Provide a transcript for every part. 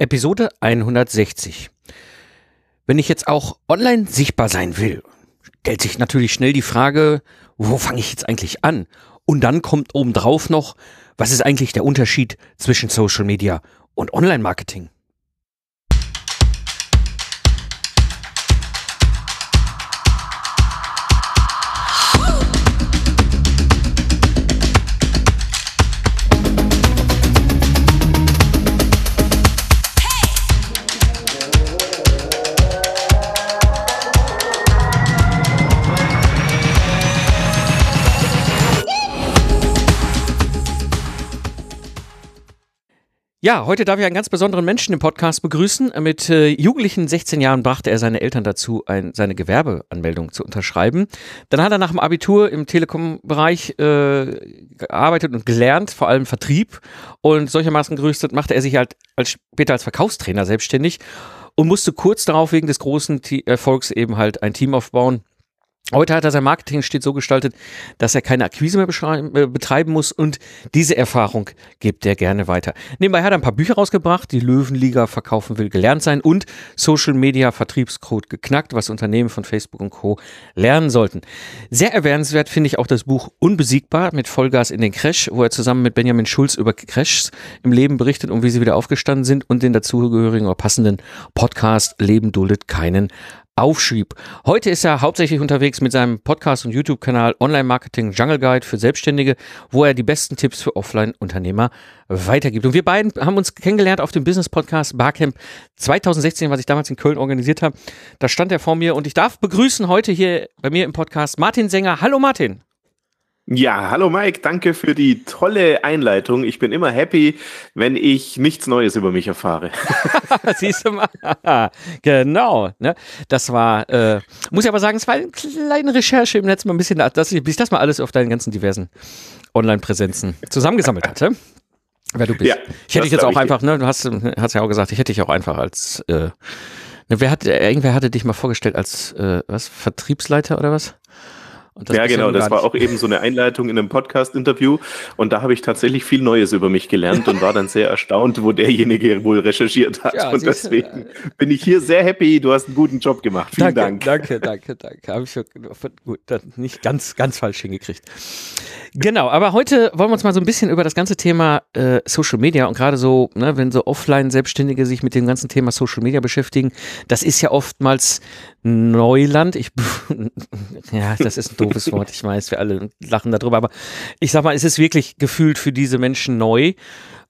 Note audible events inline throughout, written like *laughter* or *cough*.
Episode 160. Wenn ich jetzt auch online sichtbar sein will, stellt sich natürlich schnell die Frage, wo fange ich jetzt eigentlich an? Und dann kommt obendrauf noch, was ist eigentlich der Unterschied zwischen Social Media und Online-Marketing? Ja, heute darf ich einen ganz besonderen Menschen im Podcast begrüßen. Mit äh, jugendlichen 16 Jahren brachte er seine Eltern dazu, ein, seine Gewerbeanmeldung zu unterschreiben. Dann hat er nach dem Abitur im Telekom-Bereich äh, gearbeitet und gelernt, vor allem Vertrieb. Und solchermaßen gerüstet machte er sich halt als, später als Verkaufstrainer selbstständig und musste kurz darauf wegen des großen Erfolgs eben halt ein Team aufbauen Heute hat er sein Marketing steht so gestaltet, dass er keine Akquise mehr äh, betreiben muss und diese Erfahrung gibt er gerne weiter. Nebenbei hat er ein paar Bücher rausgebracht, die Löwenliga verkaufen will gelernt sein und Social Media Vertriebscode geknackt, was Unternehmen von Facebook und Co. lernen sollten. Sehr erwähnenswert finde ich auch das Buch Unbesiegbar mit Vollgas in den Crash, wo er zusammen mit Benjamin Schulz über Crashs im Leben berichtet und wie sie wieder aufgestanden sind und den dazugehörigen oder passenden Podcast Leben duldet keinen aufschrieb. Heute ist er hauptsächlich unterwegs mit seinem Podcast und YouTube-Kanal Online Marketing Jungle Guide für Selbstständige, wo er die besten Tipps für Offline-Unternehmer weitergibt. Und wir beiden haben uns kennengelernt auf dem Business-Podcast Barcamp 2016, was ich damals in Köln organisiert habe. Da stand er vor mir und ich darf begrüßen heute hier bei mir im Podcast Martin Sänger. Hallo Martin. Ja, hallo Mike, danke für die tolle Einleitung. Ich bin immer happy, wenn ich nichts Neues über mich erfahre. *laughs* *laughs* Siehst du mal, *laughs* genau. Ne? Das war, äh, muss ich aber sagen, es war eine kleine Recherche im Netz mal ein bisschen, dass ich, bis ich das mal alles auf deinen ganzen diversen Online-Präsenzen zusammengesammelt hatte. Wer du bist. Ja, ich hätte dich jetzt auch einfach, ne, du hast, hast ja auch gesagt, ich hätte dich auch einfach als, äh, ne, wer hat, irgendwer hatte dich mal vorgestellt als, äh, was, Vertriebsleiter oder was? Ja, genau, das war auch eben so eine Einleitung in einem Podcast-Interview und da habe ich tatsächlich viel Neues über mich gelernt und war dann sehr erstaunt, wo derjenige wohl recherchiert hat. Ja, und deswegen äh, bin ich hier sehr happy. Du hast einen guten Job gemacht. Vielen danke, Dank. Danke, danke, danke. Habe ich gut, nicht ganz, ganz falsch hingekriegt. Genau, aber heute wollen wir uns mal so ein bisschen über das ganze Thema äh, Social Media und gerade so, ne, wenn so Offline-Selbstständige sich mit dem ganzen Thema Social Media beschäftigen, das ist ja oftmals Neuland. Ich, *laughs* ja, das ist ein doofes Wort, ich weiß, wir alle lachen darüber, aber ich sag mal, es ist wirklich gefühlt für diese Menschen neu.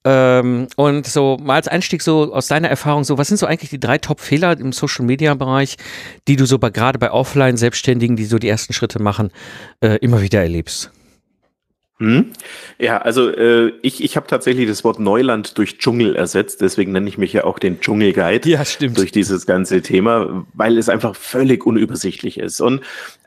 Ähm, und so mal als Einstieg so aus deiner Erfahrung so, was sind so eigentlich die drei Top-Fehler im Social-Media-Bereich, die du so bei, gerade bei Offline-Selbstständigen, die so die ersten Schritte machen, äh, immer wieder erlebst? Hm? Ja, also äh, ich, ich habe tatsächlich das Wort Neuland durch Dschungel ersetzt, deswegen nenne ich mich ja auch den Dschungelguide. Ja, stimmt. Durch dieses ganze Thema, weil es einfach völlig unübersichtlich ist. Und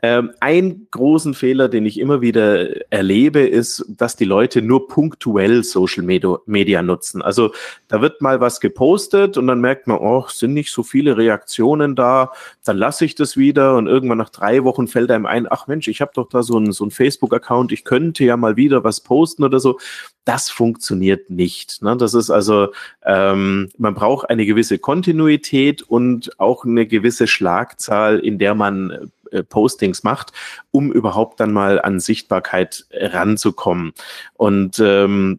ähm, ein großen Fehler, den ich immer wieder erlebe, ist, dass die Leute nur punktuell Social Media nutzen. Also da wird mal was gepostet und dann merkt man, oh, sind nicht so viele Reaktionen da, dann lasse ich das wieder und irgendwann nach drei Wochen fällt einem ein, ach Mensch, ich habe doch da so einen so Facebook-Account, ich könnte ja mal wieder was posten oder so. Das funktioniert nicht. Ne? Das ist also, ähm, man braucht eine gewisse Kontinuität und auch eine gewisse Schlagzahl, in der man Postings macht, um überhaupt dann mal an Sichtbarkeit ranzukommen. Und ähm,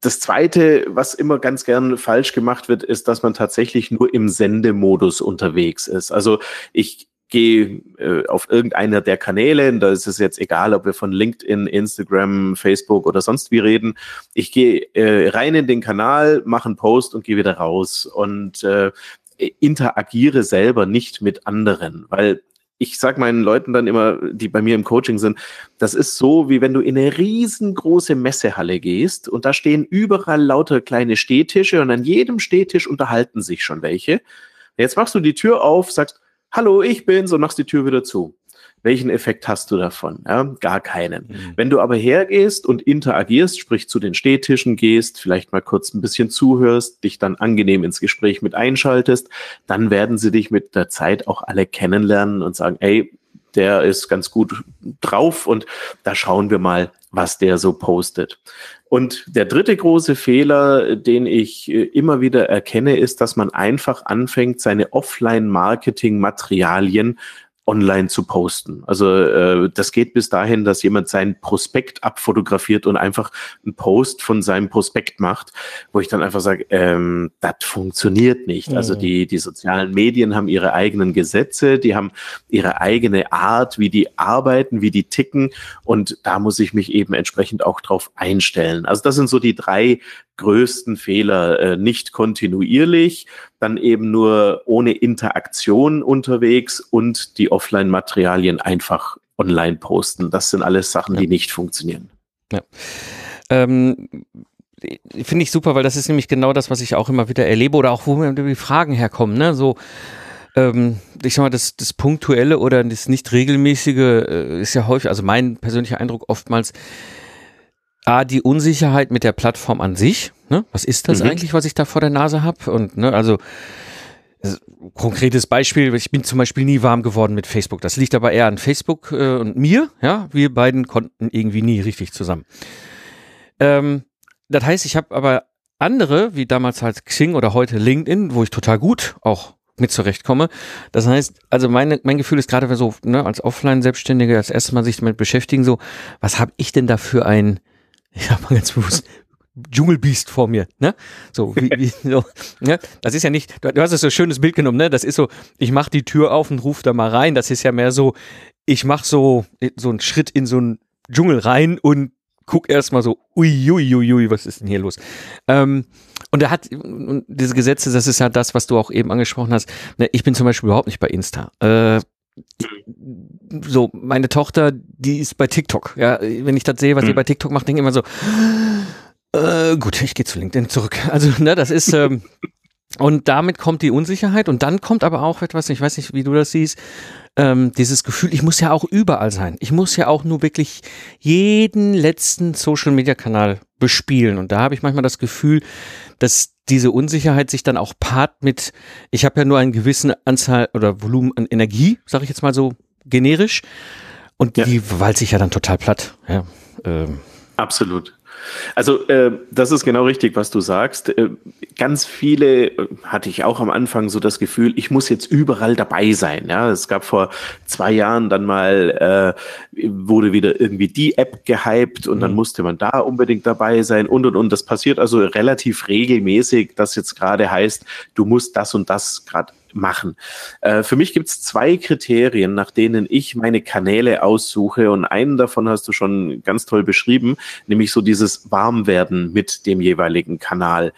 das zweite, was immer ganz gern falsch gemacht wird, ist, dass man tatsächlich nur im Sendemodus unterwegs ist. Also ich gehe äh, auf irgendeiner der Kanäle, da ist es jetzt egal, ob wir von LinkedIn, Instagram, Facebook oder sonst wie reden. Ich gehe äh, rein in den Kanal, mache einen Post und gehe wieder raus und äh, interagiere selber nicht mit anderen, weil ich sage meinen Leuten dann immer, die bei mir im Coaching sind, das ist so, wie wenn du in eine riesengroße Messehalle gehst und da stehen überall lauter kleine Stehtische und an jedem Stehtisch unterhalten sich schon welche. Jetzt machst du die Tür auf, sagst, hallo, ich bin's und machst die Tür wieder zu. Welchen Effekt hast du davon? Ja, gar keinen. Mhm. Wenn du aber hergehst und interagierst, sprich zu den Stehtischen gehst, vielleicht mal kurz ein bisschen zuhörst, dich dann angenehm ins Gespräch mit einschaltest, dann werden sie dich mit der Zeit auch alle kennenlernen und sagen, ey, der ist ganz gut drauf und da schauen wir mal was der so postet. Und der dritte große Fehler, den ich äh, immer wieder erkenne, ist, dass man einfach anfängt, seine Offline-Marketing-Materialien online zu posten. Also äh, das geht bis dahin, dass jemand sein Prospekt abfotografiert und einfach einen Post von seinem Prospekt macht, wo ich dann einfach sage, ähm, das funktioniert nicht. Also mhm. Also die, die sozialen Medien haben ihre eigenen Gesetze, die haben ihre eigene Art, wie die arbeiten, wie die ticken und da muss ich mich eben entsprechend auch drauf einstellen. Also das sind so die drei größten Fehler. Äh, nicht kontinuierlich, dann eben nur ohne Interaktion unterwegs und die Offline-Materialien einfach online posten. Das sind alles Sachen, ja. die nicht funktionieren. Ja. Ähm, Finde ich super, weil das ist nämlich genau das, was ich auch immer wieder erlebe oder auch wo mir die Fragen herkommen. Ne? So, ähm, ich sag mal, das, das Punktuelle oder das nicht regelmäßige äh, ist ja häufig, also mein persönlicher Eindruck oftmals, A, die Unsicherheit mit der Plattform an sich. Ne? Was ist das mhm. eigentlich, was ich da vor der Nase habe? Und ne, also konkretes Beispiel, ich bin zum Beispiel nie warm geworden mit Facebook. Das liegt aber eher an Facebook äh, und mir. Ja, wir beiden konnten irgendwie nie richtig zusammen. Ähm, das heißt, ich habe aber andere, wie damals halt Xing oder heute LinkedIn, wo ich total gut auch mit zurechtkomme. Das heißt, also meine, mein Gefühl ist gerade so, ne, als Offline-Selbstständiger das erste Mal sich damit beschäftigen, so, was habe ich denn da für ein *laughs* ich habe mal ganz bewusst Dschungelbiest vor mir, ne? So, wie, wie, *laughs* so, ne? Das ist ja nicht, du, du hast es so ein schönes Bild genommen, ne? Das ist so, ich mach die Tür auf und ruf da mal rein. Das ist ja mehr so, ich mach so, so einen Schritt in so einen Dschungel rein und guck erstmal so, ui, ui, ui, ui, was ist denn hier los? Ähm, und er hat, und diese Gesetze, das ist ja das, was du auch eben angesprochen hast. Ne, ich bin zum Beispiel überhaupt nicht bei Insta. Äh, so, meine Tochter, die ist bei TikTok. Ja, wenn ich das sehe, was hm. die bei TikTok macht, denke ich immer so, äh, gut, ich gehe zu LinkedIn zurück. *laughs* Also, ne, das ist, ähm, und damit kommt die Unsicherheit und dann kommt aber auch etwas, ich weiß nicht, wie du das siehst, ähm, dieses Gefühl, ich muss ja auch überall sein. Ich muss ja auch nur wirklich jeden letzten Social-Media-Kanal bespielen. Und da habe ich manchmal das Gefühl, dass diese Unsicherheit sich dann auch paart mit, ich habe ja nur einen gewissen Anzahl oder Volumen an Energie, sage ich jetzt mal so generisch. Und die ja. walzt sich ja dann total platt. Ja, ähm. Absolut. Also äh, das ist genau richtig, was du sagst. Äh, ganz viele äh, hatte ich auch am Anfang so das Gefühl, ich muss jetzt überall dabei sein. Ja, es gab vor zwei Jahren dann mal äh, wurde wieder irgendwie die App gehypt und mhm. dann musste man da unbedingt dabei sein und und und. Das passiert also relativ regelmäßig, dass jetzt gerade heißt, du musst das und das gerade machen. Äh, für mich gibt es zwei Kriterien, nach denen ich meine Kanäle aussuche und einen davon hast du schon ganz toll beschrieben, nämlich so dieses Warmwerden mit dem jeweiligen Kanal.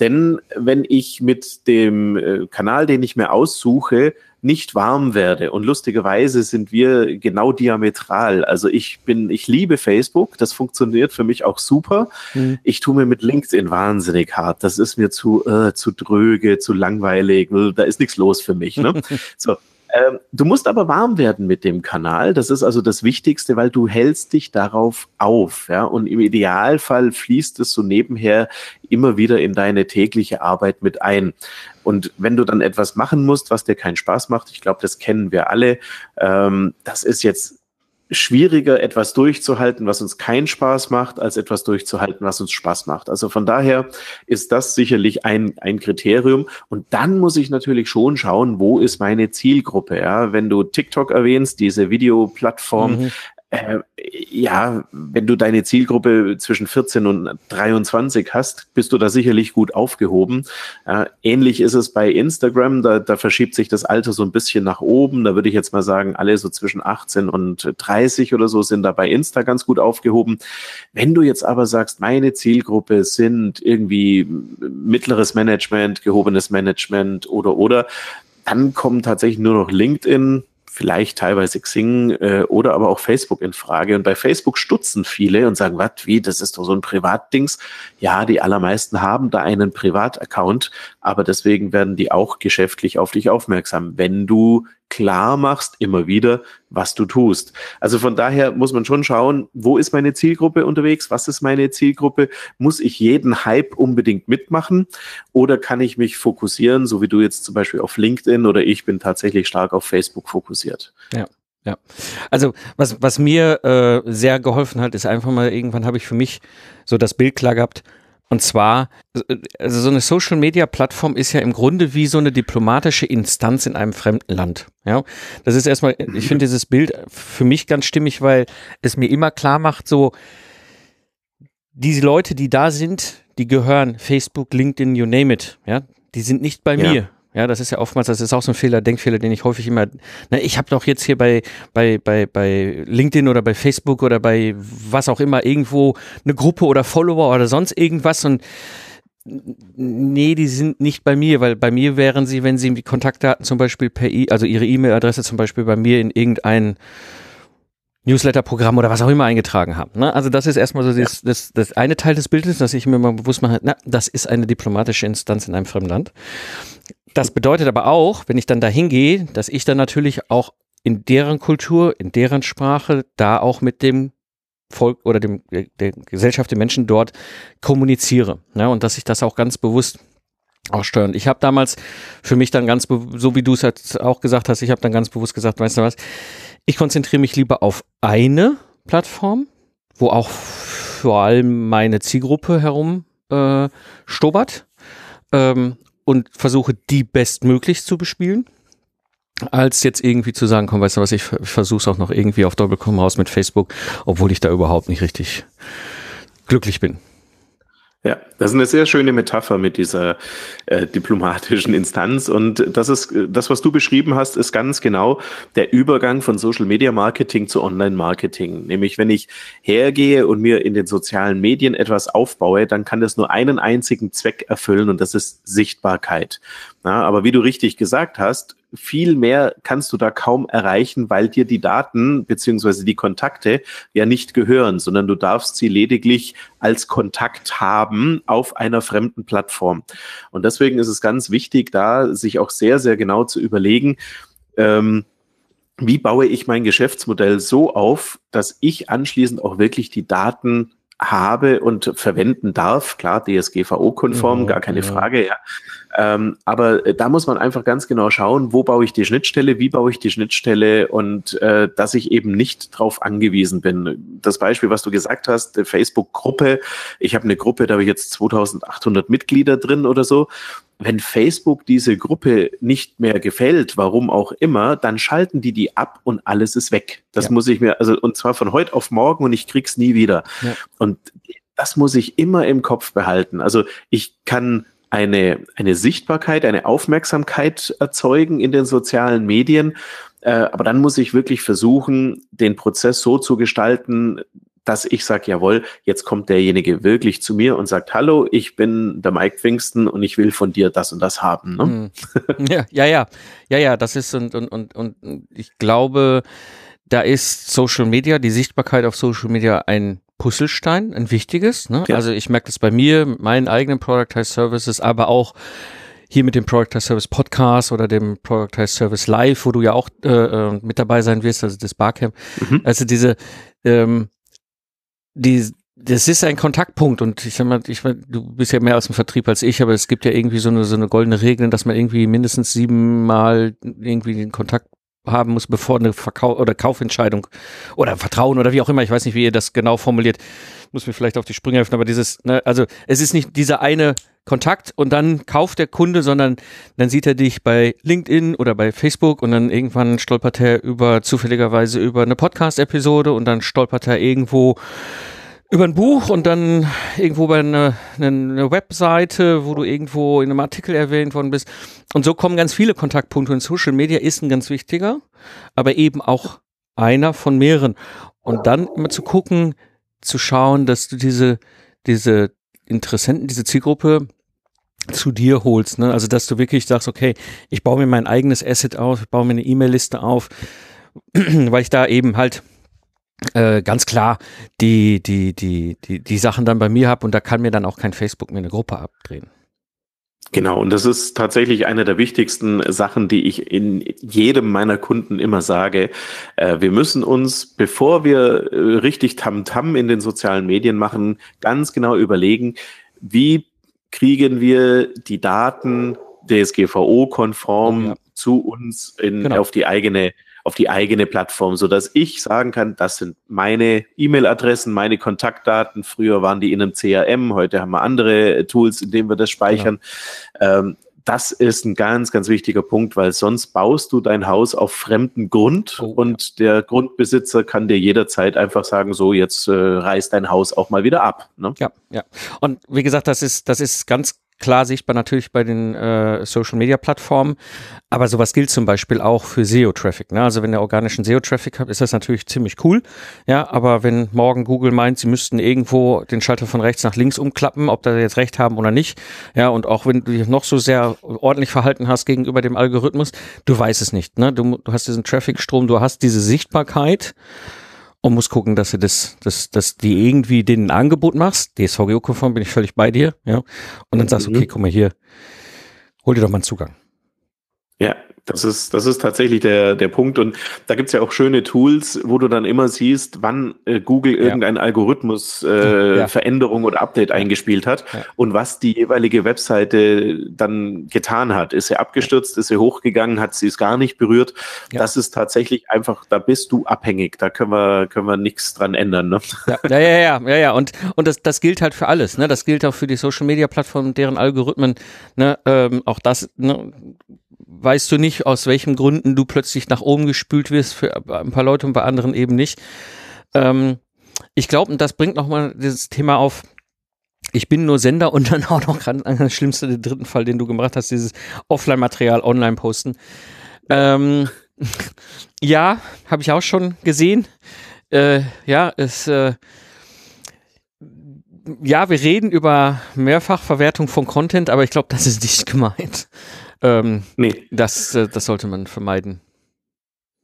Denn wenn ich mit dem äh, Kanal, den ich mir aussuche, nicht warm werde. Und lustigerweise sind wir genau diametral. Also ich bin, ich liebe Facebook, das funktioniert für mich auch super. Mhm. Ich tue mir mit LinkedIn wahnsinnig hart. Das ist mir zu, äh, zu dröge, zu langweilig. Da ist nichts los für mich. Ne? *laughs* so. Ähm, du musst aber warm werden mit dem Kanal. Das ist also das Wichtigste, weil du hältst dich darauf auf. Ja? Und im Idealfall fließt es so nebenher immer wieder in deine tägliche Arbeit mit ein. Und wenn du dann etwas machen musst, was dir keinen Spaß macht, ich glaube, das kennen wir alle, ähm, das ist jetzt schwieriger, etwas durchzuhalten, was uns keinen Spaß macht, als etwas durchzuhalten, was uns Spaß macht. Also von daher ist das sicherlich ein, ein Kriterium. Und dann muss ich natürlich schon schauen, wo ist meine Zielgruppe? Ja, wenn du TikTok erwähnst, diese Videoplattform, mhm. Äh, ja, wenn du deine Zielgruppe zwischen 14 und 23 hast, bist du da sicherlich gut aufgehoben. Äh, ähnlich ist es bei Instagram, da, da verschiebt sich das Alter so ein bisschen nach oben. Da würde ich jetzt mal sagen, alle so zwischen 18 und 30 oder so sind da bei Insta ganz gut aufgehoben. Wenn du jetzt aber sagst, meine Zielgruppe sind irgendwie mittleres Management, gehobenes Management oder oder, dann kommen tatsächlich nur noch LinkedIn, vielleicht teilweise Xing äh, oder aber auch Facebook in Frage. Und bei Facebook stutzen viele und sagen, was, wie, das ist doch so ein Privatdings. Ja, die allermeisten haben da einen Privataccount, aber deswegen werden die auch geschäftlich auf dich aufmerksam, wenn du klar machst immer wieder, was du tust. Also von daher muss man schon schauen, wo ist meine Zielgruppe unterwegs? Was ist meine Zielgruppe? Muss ich jeden Hype unbedingt mitmachen? Oder kann ich mich fokussieren, so wie du jetzt zum Beispiel auf LinkedIn oder ich bin tatsächlich stark auf Facebook fokussiert? Ja. Ja, also was, was mir äh, sehr geholfen hat, ist einfach mal, irgendwann habe ich für mich so das Bild klar gehabt, und zwar, also so eine Social Media Plattform ist ja im Grunde wie so eine diplomatische Instanz in einem fremden Land. Ja, das ist erstmal, ich finde dieses Bild für mich ganz stimmig, weil es mir immer klar macht, so, diese Leute, die da sind, die gehören Facebook, LinkedIn, you name it. Ja, die sind nicht bei ja. mir. Ja, das ist ja oftmals, das ist auch so ein Fehler, Denkfehler, den ich häufig immer, na, ich habe doch jetzt hier bei, bei, bei, bei LinkedIn oder bei Facebook oder bei was auch immer irgendwo eine Gruppe oder Follower oder sonst irgendwas und nee, die sind nicht bei mir, weil bei mir wären sie, wenn sie die Kontaktdaten zum Beispiel per e also ihre E-Mail-Adresse zum Beispiel bei mir in irgendein Newsletter-Programm oder was auch immer eingetragen haben. Ne? Also das ist erstmal so das, das, das eine Teil des Bildes, dass ich mir mal bewusst mache, na, das ist eine diplomatische Instanz in einem fremden Land. Das bedeutet aber auch, wenn ich dann dahin gehe, dass ich dann natürlich auch in deren Kultur, in deren Sprache, da auch mit dem Volk oder dem, der Gesellschaft, den Menschen dort kommuniziere. Ne? Und dass ich das auch ganz bewusst auch steuern. Ich habe damals für mich dann ganz, so wie du es halt auch gesagt hast, ich habe dann ganz bewusst gesagt, weißt du was, ich konzentriere mich lieber auf eine Plattform, wo auch vor allem meine Zielgruppe herum äh, stobert. Ähm, und versuche die bestmöglich zu bespielen, als jetzt irgendwie zu sagen, komm, weißt du was, ich, ich versuche es auch noch irgendwie auf Doppelkommen raus mit Facebook, obwohl ich da überhaupt nicht richtig glücklich bin. Ja, das ist eine sehr schöne Metapher mit dieser äh, diplomatischen Instanz. Und das ist, das, was du beschrieben hast, ist ganz genau der Übergang von Social Media Marketing zu Online Marketing. Nämlich, wenn ich hergehe und mir in den sozialen Medien etwas aufbaue, dann kann das nur einen einzigen Zweck erfüllen und das ist Sichtbarkeit. Ja, aber wie du richtig gesagt hast, viel mehr kannst du da kaum erreichen, weil dir die Daten beziehungsweise die Kontakte ja nicht gehören, sondern du darfst sie lediglich als Kontakt haben auf einer fremden Plattform. Und deswegen ist es ganz wichtig, da sich auch sehr, sehr genau zu überlegen, ähm, wie baue ich mein Geschäftsmodell so auf, dass ich anschließend auch wirklich die Daten habe und verwenden darf. Klar, DSGVO-konform, mhm, gar keine. Frage, ja. Ähm, aber äh, da muss man einfach ganz genau schauen, wo baue ich die Schnittstelle, wie baue ich die Schnittstelle und äh, dass ich eben nicht drauf angewiesen bin. Das Beispiel, was du gesagt hast, Facebook-Gruppe. Ich habe eine Gruppe, da habe ich jetzt 2800 Mitglieder drin oder so. Wenn Facebook diese Gruppe nicht mehr gefällt, warum auch immer, dann schalten die die ab und alles ist weg. Das ja. muss ich mir, also und zwar von heute auf morgen und ich krieg's nie wieder. Ja. Und das muss ich immer im Kopf behalten. Also ich kann eine, eine Sichtbarkeit, eine Aufmerksamkeit erzeugen in den sozialen Medien. Äh, aber dann muss ich wirklich versuchen, den Prozess so zu gestalten, dass ich sage, jawohl, jetzt kommt derjenige wirklich zu mir und sagt, hallo, ich bin der Mike Pfingsten und ich will von dir das und das haben. Ne? Hm. Ja, ja, ja, ja, ja, das ist und, und, und, und ich glaube, da ist Social Media, die Sichtbarkeit auf Social Media ein Puzzlestein, ein wichtiges. Ne? Ja. Also ich merke das bei mir, meinen eigenen Productized Services, aber auch hier mit dem Productized Service Podcast oder dem Productized Service Live, wo du ja auch äh, äh, mit dabei sein wirst, also das Barcamp. Mhm. Also diese, ähm, die, das ist ein Kontaktpunkt und ich sag mal, ich, du bist ja mehr aus dem Vertrieb als ich, aber es gibt ja irgendwie so eine, so eine goldene Regel, dass man irgendwie mindestens siebenmal irgendwie den Kontakt haben muss, bevor eine Verkauf oder Kaufentscheidung oder Vertrauen oder wie auch immer, ich weiß nicht, wie ihr das genau formuliert, muss mir vielleicht auf die Sprünge helfen, aber dieses, ne, also es ist nicht dieser eine Kontakt und dann kauft der Kunde, sondern dann sieht er dich bei LinkedIn oder bei Facebook und dann irgendwann stolpert er über zufälligerweise über eine Podcast-Episode und dann stolpert er irgendwo über ein Buch und dann irgendwo bei einer eine Webseite, wo du irgendwo in einem Artikel erwähnt worden bist. Und so kommen ganz viele Kontaktpunkte und Social Media ist ein ganz wichtiger, aber eben auch einer von mehreren. Und dann immer zu gucken, zu schauen, dass du diese, diese Interessenten, diese Zielgruppe zu dir holst. Ne? Also, dass du wirklich sagst, okay, ich baue mir mein eigenes Asset auf, ich baue mir eine E-Mail-Liste auf, *clears throat* weil ich da eben halt äh, ganz klar die, die, die, die, die Sachen dann bei mir habe und da kann mir dann auch kein Facebook mir eine Gruppe abdrehen. Genau, und das ist tatsächlich eine der wichtigsten Sachen, die ich in jedem meiner Kunden immer sage. Äh, wir müssen uns, bevor wir äh, richtig Tamtam -Tam in den sozialen Medien machen, ganz genau überlegen, wie kriegen wir die Daten DSGVO-konform ja. zu uns in, genau. auf die eigene auf die eigene Plattform, so dass ich sagen kann, das sind meine E-Mail-Adressen, meine Kontaktdaten. Früher waren die in einem CRM, heute haben wir andere Tools, in denen wir das speichern. Genau. Ähm, das ist ein ganz, ganz wichtiger Punkt, weil sonst baust du dein Haus auf fremden Grund oh, und ja. der Grundbesitzer kann dir jederzeit einfach sagen, so jetzt äh, reißt dein Haus auch mal wieder ab. Ne? Ja, ja. Und wie gesagt, das ist, das ist ganz klar sichtbar natürlich bei den äh, Social Media Plattformen, aber sowas gilt zum Beispiel auch für SEO-Traffic. Ne? Also wenn ihr organischen SEO-Traffic habt, ist das natürlich ziemlich cool. Ja, aber wenn morgen Google meint, sie müssten irgendwo den Schalter von rechts nach links umklappen, ob da jetzt recht haben oder nicht, ja, und auch wenn du dich noch so sehr ordentlich verhalten hast gegenüber dem Algorithmus, du weißt es nicht. Ne? Du, du hast diesen Traffic-Strom, du hast diese Sichtbarkeit und musst gucken, dass du das, dass, dass die irgendwie den ein Angebot machst. DSVGO-konform bin ich völlig bei dir, ja. Und dann sagst du, mhm. okay, guck mal hier, hol dir doch mal einen Zugang. Ja, das ist, das ist tatsächlich der, der Punkt. Und da gibt's ja auch schöne Tools, wo du dann immer siehst, wann äh, Google ja. irgendein Algorithmus äh, ja. Veränderung oder Update eingespielt hat ja. und was die jeweilige Webseite dann getan hat. Ist sie abgestürzt, ist sie hochgegangen, hat sie es gar nicht berührt. Das ist tatsächlich einfach, da bist du abhängig. Da können wir, können wir nichts dran ändern. Ne? Ja, ja, ja, ja, ja. Und, und das, das gilt halt für alles. Ne? Das gilt auch für die Social Media Plattformen, deren Algorithmen. Ne? Ähm, auch das, ne? Weißt du nicht, aus welchen Gründen du plötzlich nach oben gespült wirst, für ein paar Leute und bei anderen eben nicht. Ähm, ich glaube, und das bringt nochmal dieses Thema auf, ich bin nur Sender und *laughs* dann auch noch gerade das schlimmste, den dritten Fall, den du gemacht hast, dieses Offline-Material online posten. Ähm, *laughs* ja, habe ich auch schon gesehen. Äh, ja, es äh, ja, wir reden über Mehrfachverwertung von Content, aber ich glaube, das ist nicht *laughs* gemeint. Ähm, nee. Das, äh, das sollte man vermeiden.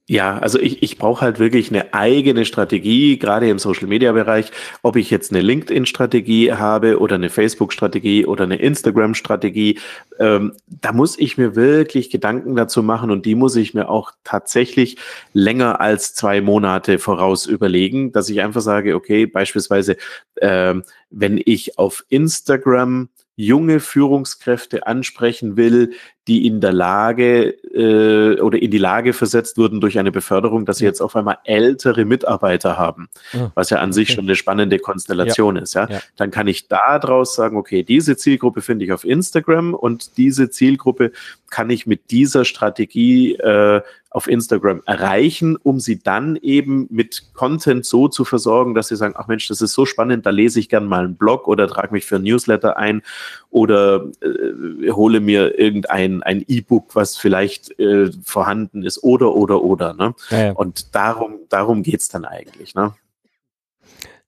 Ja, also ich, ich brauche halt wirklich eine eigene Strategie, gerade im Social-Media-Bereich, ob ich jetzt eine LinkedIn-Strategie habe oder eine Facebook-Strategie oder eine Instagram-Strategie. Ähm, da muss ich mir wirklich Gedanken dazu machen und die muss ich mir auch tatsächlich länger als zwei Monate voraus überlegen, dass ich einfach sage, okay, beispielsweise, ähm, wenn ich auf Instagram junge Führungskräfte ansprechen will, die in der Lage äh, oder in die Lage versetzt wurden durch eine Beförderung, dass sie jetzt auf einmal ältere Mitarbeiter haben, ja. was ja an sich schon eine spannende Konstellation ja. ist. Ja? ja? dann kann ich daraus sagen, okay, diese Zielgruppe finde ich auf Instagram und diese Zielgruppe kann ich mit dieser Strategie äh, auf Instagram erreichen, um sie dann eben mit Content so zu versorgen, dass sie sagen, ach Mensch, das ist so spannend, da lese ich gern mal einen Blog oder trage mich für ein Newsletter ein oder äh, hole mir irgendein ein E-Book, was vielleicht äh, vorhanden ist oder oder oder. Ne? Ja, ja. Und darum, darum geht's dann eigentlich. Ne?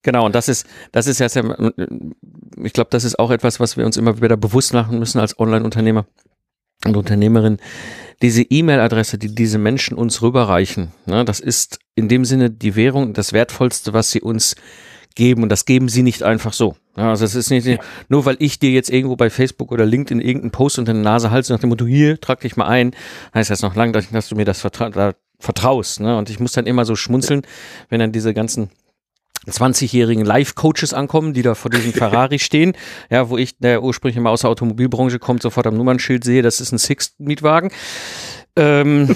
Genau, und das ist, das ist ja, ich glaube, das ist auch etwas, was wir uns immer wieder bewusst machen müssen als Online-Unternehmer und Unternehmerin, diese E-Mail-Adresse, die diese Menschen uns rüberreichen, ne, das ist in dem Sinne die Währung, das Wertvollste, was sie uns geben und das geben sie nicht einfach so. Ja, also es ist nicht ja. nur, weil ich dir jetzt irgendwo bei Facebook oder LinkedIn irgendeinen Post unter die Nase halte nach dem Motto, hier, trag dich mal ein, heißt das noch lange, dass du mir das vertra vertraust. Ne? Und ich muss dann immer so schmunzeln, wenn dann diese ganzen 20-jährigen Life-Coaches ankommen, die da vor diesem *laughs* Ferrari stehen, ja, wo ich, der ursprünglich mal aus der Automobilbranche kommt, sofort am Nummernschild sehe, das ist ein Six-Mietwagen. Ähm,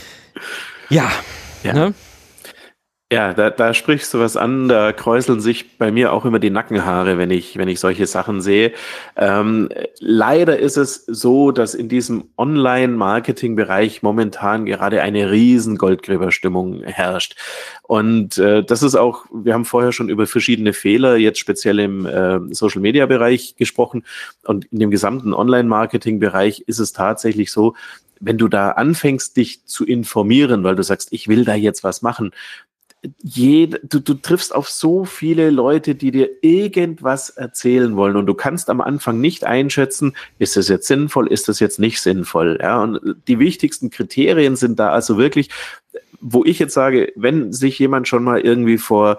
*laughs* ja, ja. Ne? Ja, da, da sprichst du was an, da kräuseln sich bei mir auch immer die Nackenhaare, wenn ich, wenn ich solche Sachen sehe. Ähm, leider ist es so, dass in diesem Online-Marketing-Bereich momentan gerade eine riesen Goldgräberstimmung herrscht. Und äh, das ist auch, wir haben vorher schon über verschiedene Fehler, jetzt speziell im äh, Social-Media-Bereich gesprochen. Und in dem gesamten Online-Marketing-Bereich ist es tatsächlich so, wenn du da anfängst, dich zu informieren, weil du sagst, ich will da jetzt was machen, jede, du, du triffst auf so viele Leute, die dir irgendwas erzählen wollen und du kannst am Anfang nicht einschätzen, ist das jetzt sinnvoll, ist das jetzt nicht sinnvoll. Ja, und die wichtigsten Kriterien sind da also wirklich, wo ich jetzt sage, wenn sich jemand schon mal irgendwie vor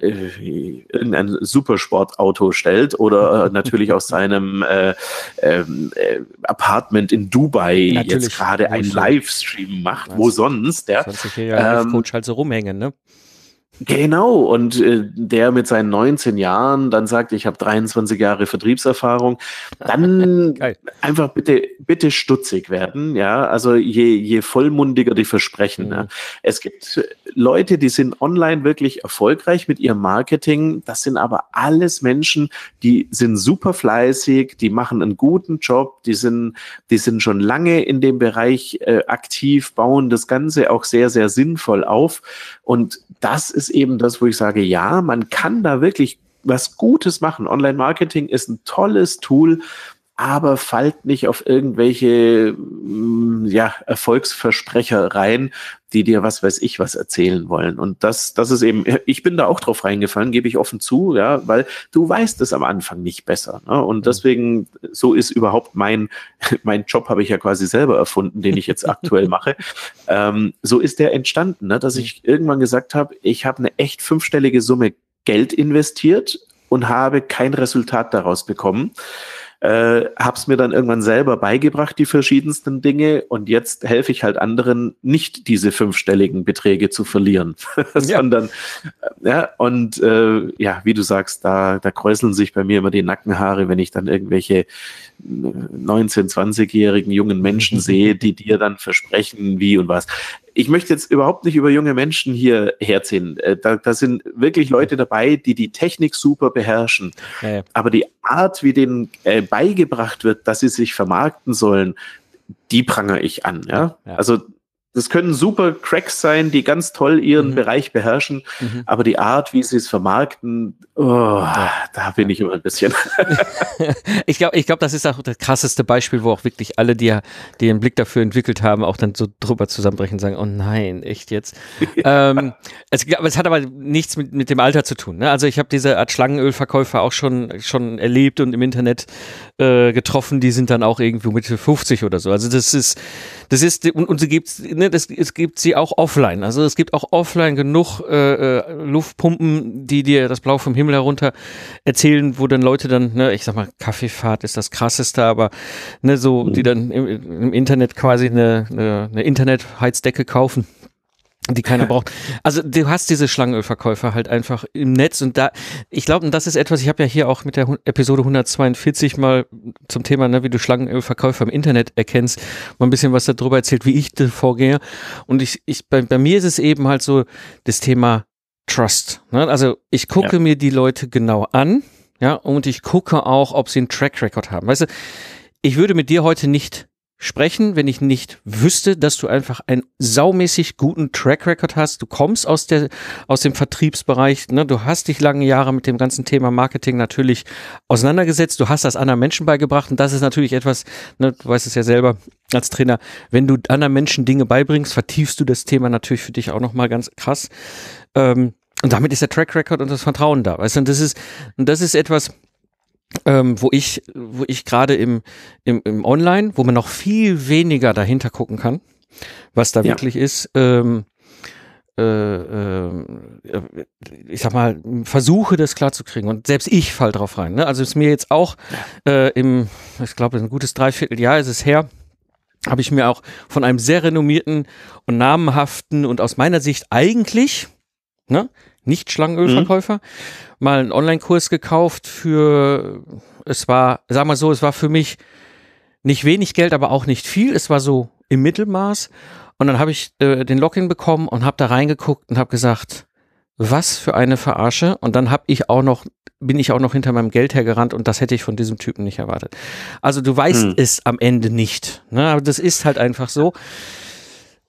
äh, irgendein Supersportauto stellt oder äh, *laughs* natürlich aus seinem äh, ähm, äh, Apartment in Dubai natürlich. jetzt gerade einen Livestream macht, wo sonst, der. 20 Jahre ähm, Coach halt so rumhängen, ne? Genau, und äh, der mit seinen 19 Jahren dann sagt, ich habe 23 Jahre Vertriebserfahrung, dann *laughs* einfach bitte, bitte stutzig werden, ja. Also je, je vollmundiger die Versprechen. Mhm. Ja. Es gibt Leute, die sind online wirklich erfolgreich mit ihrem Marketing. Das sind aber alles Menschen, die sind super fleißig, die machen einen guten Job, die sind, die sind schon lange in dem Bereich äh, aktiv, bauen das Ganze auch sehr, sehr sinnvoll auf. Und das ist eben das, wo ich sage, ja, man kann da wirklich was Gutes machen. Online-Marketing ist ein tolles Tool, aber fallt nicht auf irgendwelche mm, ja, Erfolgsversprecher rein, die dir was weiß ich was erzählen wollen. Und das, das ist eben, ich bin da auch drauf reingefallen, gebe ich offen zu, ja, weil du weißt es am Anfang nicht besser. Ne? Und mhm. deswegen, so ist überhaupt mein, *laughs* mein Job habe ich ja quasi selber erfunden, den ich jetzt aktuell mache. Ähm, so ist der entstanden, ne? dass ich irgendwann gesagt habe, ich habe eine echt fünfstellige Summe Geld investiert und habe kein Resultat daraus bekommen äh, habe es mir dann irgendwann selber beigebracht, die verschiedensten Dinge. Und jetzt helfe ich halt anderen, nicht diese fünfstelligen Beträge zu verlieren, *laughs* sondern äh, ja und äh, ja, wie du sagst, da da kräuseln sich bei mir immer die Nackenhaare, wenn ich dann irgendwelche 19, 20-jährigen jungen Menschen *laughs* sehe, die dir dann versprechen, wie und was ich möchte jetzt überhaupt nicht über junge Menschen hier herziehen. Äh, da, da sind wirklich Leute dabei, die die Technik super beherrschen. Ja. Aber die Art, wie denen äh, beigebracht wird, dass sie sich vermarkten sollen, die prangere ich an. Ja? ja. Also das können super Cracks sein, die ganz toll ihren mhm. Bereich beherrschen, mhm. aber die Art, wie sie es vermarkten, oh, da bin ich immer ein bisschen. *laughs* ich glaube, ich glaube, das ist auch das krasseste Beispiel, wo auch wirklich alle, die, die einen Blick dafür entwickelt haben, auch dann so drüber zusammenbrechen und sagen, oh nein, echt jetzt. *laughs* Ähm, es, aber es hat aber nichts mit, mit dem Alter zu tun. Ne? Also ich habe diese Art Schlangenölverkäufer auch schon, schon erlebt und im Internet äh, getroffen, die sind dann auch irgendwie Mitte 50 oder so. Also das ist, das ist, und, und sie gibt ne, das, es gibt sie auch offline. Also es gibt auch offline genug äh, äh, Luftpumpen, die dir das Blau vom Himmel herunter erzählen, wo dann Leute dann, ne, ich sag mal, Kaffeefahrt ist das krasseste, aber ne, so, die dann im, im Internet quasi eine, eine, eine Internetheizdecke kaufen die keiner braucht. Also du hast diese Schlangenölverkäufer halt einfach im Netz und da, ich glaube, und das ist etwas, ich habe ja hier auch mit der Episode 142 mal zum Thema, ne, wie du Schlangenölverkäufer im Internet erkennst, mal ein bisschen was darüber erzählt, wie ich da vorgehe. Und ich, ich bei, bei mir ist es eben halt so das Thema Trust. Ne? Also ich gucke ja. mir die Leute genau an, ja, und ich gucke auch, ob sie einen Track Record haben. Weißt du, ich würde mit dir heute nicht sprechen, wenn ich nicht wüsste, dass du einfach einen saumäßig guten Track Record hast. Du kommst aus der, aus dem Vertriebsbereich, ne? du hast dich lange Jahre mit dem ganzen Thema Marketing natürlich auseinandergesetzt. Du hast das anderen Menschen beigebracht und das ist natürlich etwas, ne, du weißt es ja selber als Trainer, wenn du anderen Menschen Dinge beibringst, vertiefst du das Thema natürlich für dich auch nochmal ganz krass. Ähm, und damit ist der Track Record und das Vertrauen da. Weißt du, und das ist, und das ist etwas, ähm, wo ich, wo ich gerade im, im, im Online, wo man noch viel weniger dahinter gucken kann, was da ja. wirklich ist, ähm, äh, äh, ich sag mal, versuche das klarzukriegen und selbst ich fall drauf rein. Ne? Also ist mir jetzt auch äh, im, ich glaube, ein gutes Dreivierteljahr ist es her, habe ich mir auch von einem sehr renommierten und namenhaften und aus meiner Sicht eigentlich, ne, nicht Schlangenölverkäufer, mhm. mal einen Online-Kurs gekauft für, es war, sag mal so, es war für mich nicht wenig Geld, aber auch nicht viel. Es war so im Mittelmaß. Und dann habe ich äh, den Login bekommen und habe da reingeguckt und habe gesagt, was für eine Verarsche. Und dann habe ich auch noch, bin ich auch noch hinter meinem Geld hergerannt und das hätte ich von diesem Typen nicht erwartet. Also du weißt hm. es am Ende nicht. Ne? Aber das ist halt einfach so.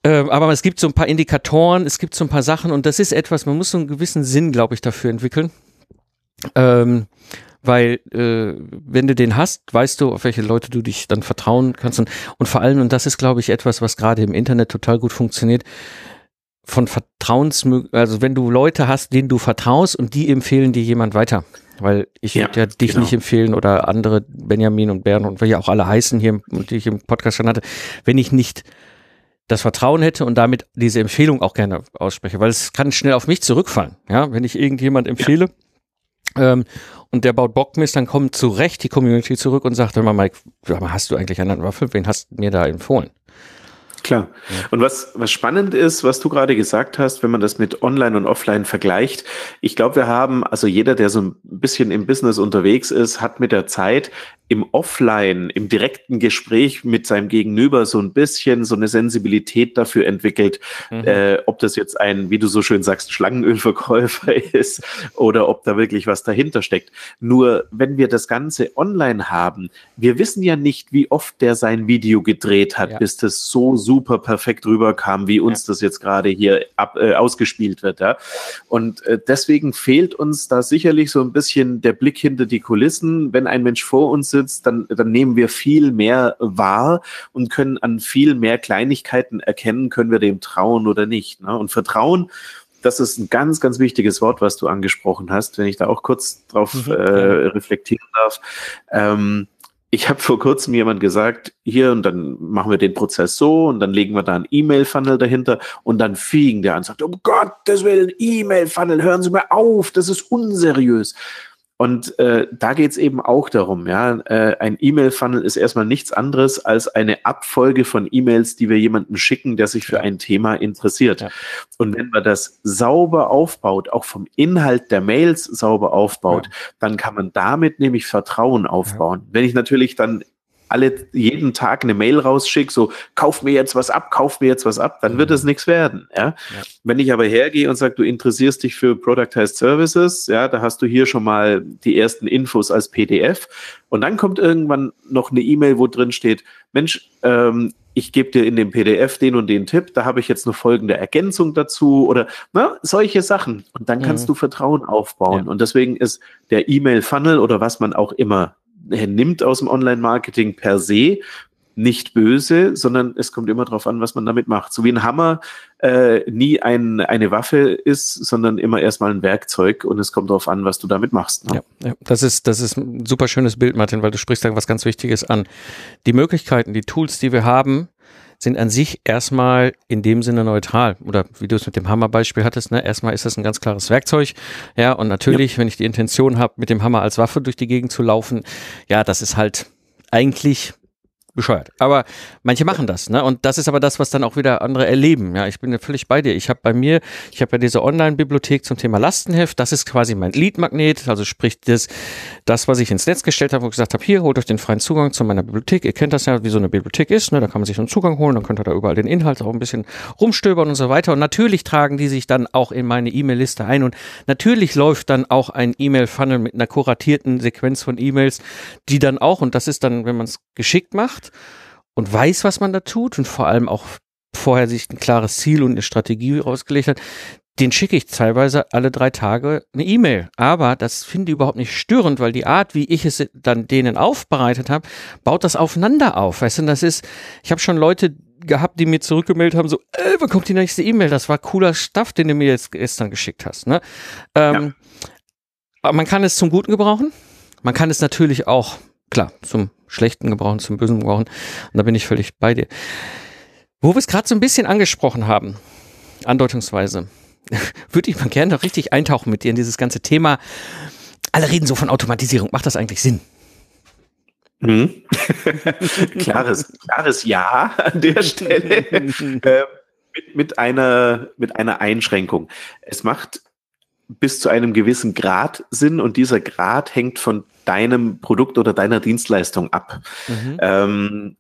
Ähm, aber es gibt so ein paar Indikatoren, es gibt so ein paar Sachen und das ist etwas, man muss so einen gewissen Sinn, glaube ich, dafür entwickeln. Ähm, weil äh, wenn du den hast, weißt du, auf welche Leute du dich dann vertrauen kannst und, und vor allem, und das ist, glaube ich, etwas, was gerade im Internet total gut funktioniert, von Vertrauens, also wenn du Leute hast, denen du vertraust und die empfehlen dir jemand weiter. Weil ich ja, würde ja dich genau. nicht empfehlen oder andere, Benjamin und Bernd und welche auch alle heißen hier, die ich im Podcast schon hatte, wenn ich nicht das Vertrauen hätte und damit diese Empfehlung auch gerne ausspreche, weil es kann schnell auf mich zurückfallen. Ja, wenn ich irgendjemand empfehle ja. ähm, und der baut Bockmist, dann kommt zu Recht die Community zurück und sagt, hör mal, Mike, hast du eigentlich einen Waffel? Wen hast du mir da empfohlen? Klar. Und was, was spannend ist, was du gerade gesagt hast, wenn man das mit Online und Offline vergleicht, ich glaube, wir haben, also jeder, der so ein bisschen im Business unterwegs ist, hat mit der Zeit im Offline, im direkten Gespräch mit seinem Gegenüber so ein bisschen so eine Sensibilität dafür entwickelt, mhm. äh, ob das jetzt ein, wie du so schön sagst, Schlangenölverkäufer *laughs* ist oder ob da wirklich was dahinter steckt. Nur wenn wir das Ganze online haben, wir wissen ja nicht, wie oft der sein Video gedreht hat, ja. bis das so super perfekt rüberkam, wie uns ja. das jetzt gerade hier ab, äh, ausgespielt wird. Ja? Und äh, deswegen fehlt uns da sicherlich so ein bisschen der Blick hinter die Kulissen, wenn ein Mensch vor uns sitzt, sitzt, dann, dann nehmen wir viel mehr wahr und können an viel mehr Kleinigkeiten erkennen, können wir dem trauen oder nicht. Ne? Und Vertrauen, das ist ein ganz, ganz wichtiges Wort, was du angesprochen hast, wenn ich da auch kurz drauf mhm, äh, reflektieren darf. Ähm, ich habe vor kurzem jemand gesagt, hier und dann machen wir den Prozess so und dann legen wir da einen E-Mail-Funnel dahinter und dann fliegen der an und sagt, um Gottes Willen, E-Mail-Funnel, hören Sie mal auf, das ist unseriös. Und äh, da geht es eben auch darum, ja, äh, ein E-Mail-Funnel ist erstmal nichts anderes als eine Abfolge von E-Mails, die wir jemandem schicken, der sich für ein Thema interessiert. Ja. Und wenn man das sauber aufbaut, auch vom Inhalt der Mails sauber aufbaut, ja. dann kann man damit nämlich Vertrauen aufbauen. Ja. Wenn ich natürlich dann alle jeden Tag eine Mail rausschicke, so kauf mir jetzt was ab, kauf mir jetzt was ab, dann wird es mhm. nichts werden. Ja? ja? Wenn ich aber hergehe und sage, du interessierst dich für Productized Services, ja, da hast du hier schon mal die ersten Infos als PDF und dann kommt irgendwann noch eine E-Mail, wo drin steht, Mensch, ähm, ich gebe dir in dem PDF den und den Tipp, da habe ich jetzt eine folgende Ergänzung dazu oder na, solche Sachen. Und dann kannst mhm. du Vertrauen aufbauen. Ja. Und deswegen ist der E-Mail-Funnel oder was man auch immer nimmt aus dem Online-Marketing per se nicht böse, sondern es kommt immer darauf an, was man damit macht. So wie ein Hammer äh, nie ein, eine Waffe ist, sondern immer erstmal ein Werkzeug und es kommt darauf an, was du damit machst. Ne? Ja, ja, das ist, das ist ein super schönes Bild, Martin, weil du sprichst da was ganz Wichtiges an. Die Möglichkeiten, die Tools, die wir haben, sind an sich erstmal in dem Sinne neutral. Oder wie du es mit dem Hammerbeispiel hattest, ne? erstmal ist das ein ganz klares Werkzeug. Ja, und natürlich, ja. wenn ich die Intention habe, mit dem Hammer als Waffe durch die Gegend zu laufen, ja, das ist halt eigentlich bescheuert. Aber manche machen das, ne? Und das ist aber das, was dann auch wieder andere erleben. Ja, ich bin ja völlig bei dir. Ich habe bei mir, ich habe ja diese Online-Bibliothek zum Thema Lastenheft. Das ist quasi mein Lead-Magnet. Also sprich das, das, was ich ins Netz gestellt habe, ich gesagt habe, hier holt euch den freien Zugang zu meiner Bibliothek. Ihr kennt das ja, wie so eine Bibliothek ist. Ne? Da kann man sich einen Zugang holen, dann könnt ihr da überall den Inhalt auch ein bisschen rumstöbern und so weiter. Und natürlich tragen die sich dann auch in meine E-Mail-Liste ein. Und natürlich läuft dann auch ein E-Mail-Funnel mit einer kuratierten Sequenz von E-Mails, die dann auch, und das ist dann, wenn man es geschickt macht, macht und weiß, was man da tut und vor allem auch vorher sich ein klares Ziel und eine Strategie rausgelegt hat, den schicke ich teilweise alle drei Tage eine E-Mail. Aber das finde ich überhaupt nicht störend, weil die Art, wie ich es dann denen aufbereitet habe, baut das aufeinander auf. Weißt du, das ist, ich habe schon Leute gehabt, die mir zurückgemeldet haben, so, äh, wann kommt die nächste E-Mail? Das war cooler Stuff, den du mir jetzt gestern geschickt hast. Ne? Ähm, ja. Aber man kann es zum Guten gebrauchen. Man kann es natürlich auch, klar, zum Schlechten gebrauchen, zum Bösen gebrauchen. Und da bin ich völlig bei dir. Wo wir es gerade so ein bisschen angesprochen haben, andeutungsweise, *laughs* würde ich mal gerne noch richtig eintauchen mit dir in dieses ganze Thema. Alle reden so von Automatisierung. Macht das eigentlich Sinn? Hm. *laughs* klares, klares Ja an der Stelle. *laughs* äh, mit, mit, einer, mit einer Einschränkung. Es macht bis zu einem gewissen Grad Sinn und dieser Grad hängt von deinem Produkt oder deiner Dienstleistung ab. Mhm. Ähm,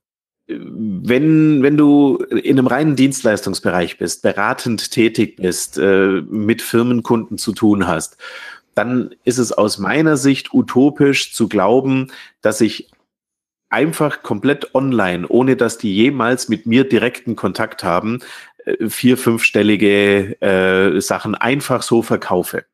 wenn, wenn du in einem reinen Dienstleistungsbereich bist, beratend tätig bist, äh, mit Firmenkunden zu tun hast, dann ist es aus meiner Sicht utopisch zu glauben, dass ich einfach komplett online, ohne dass die jemals mit mir direkten Kontakt haben, vier, fünfstellige äh, Sachen einfach so verkaufe.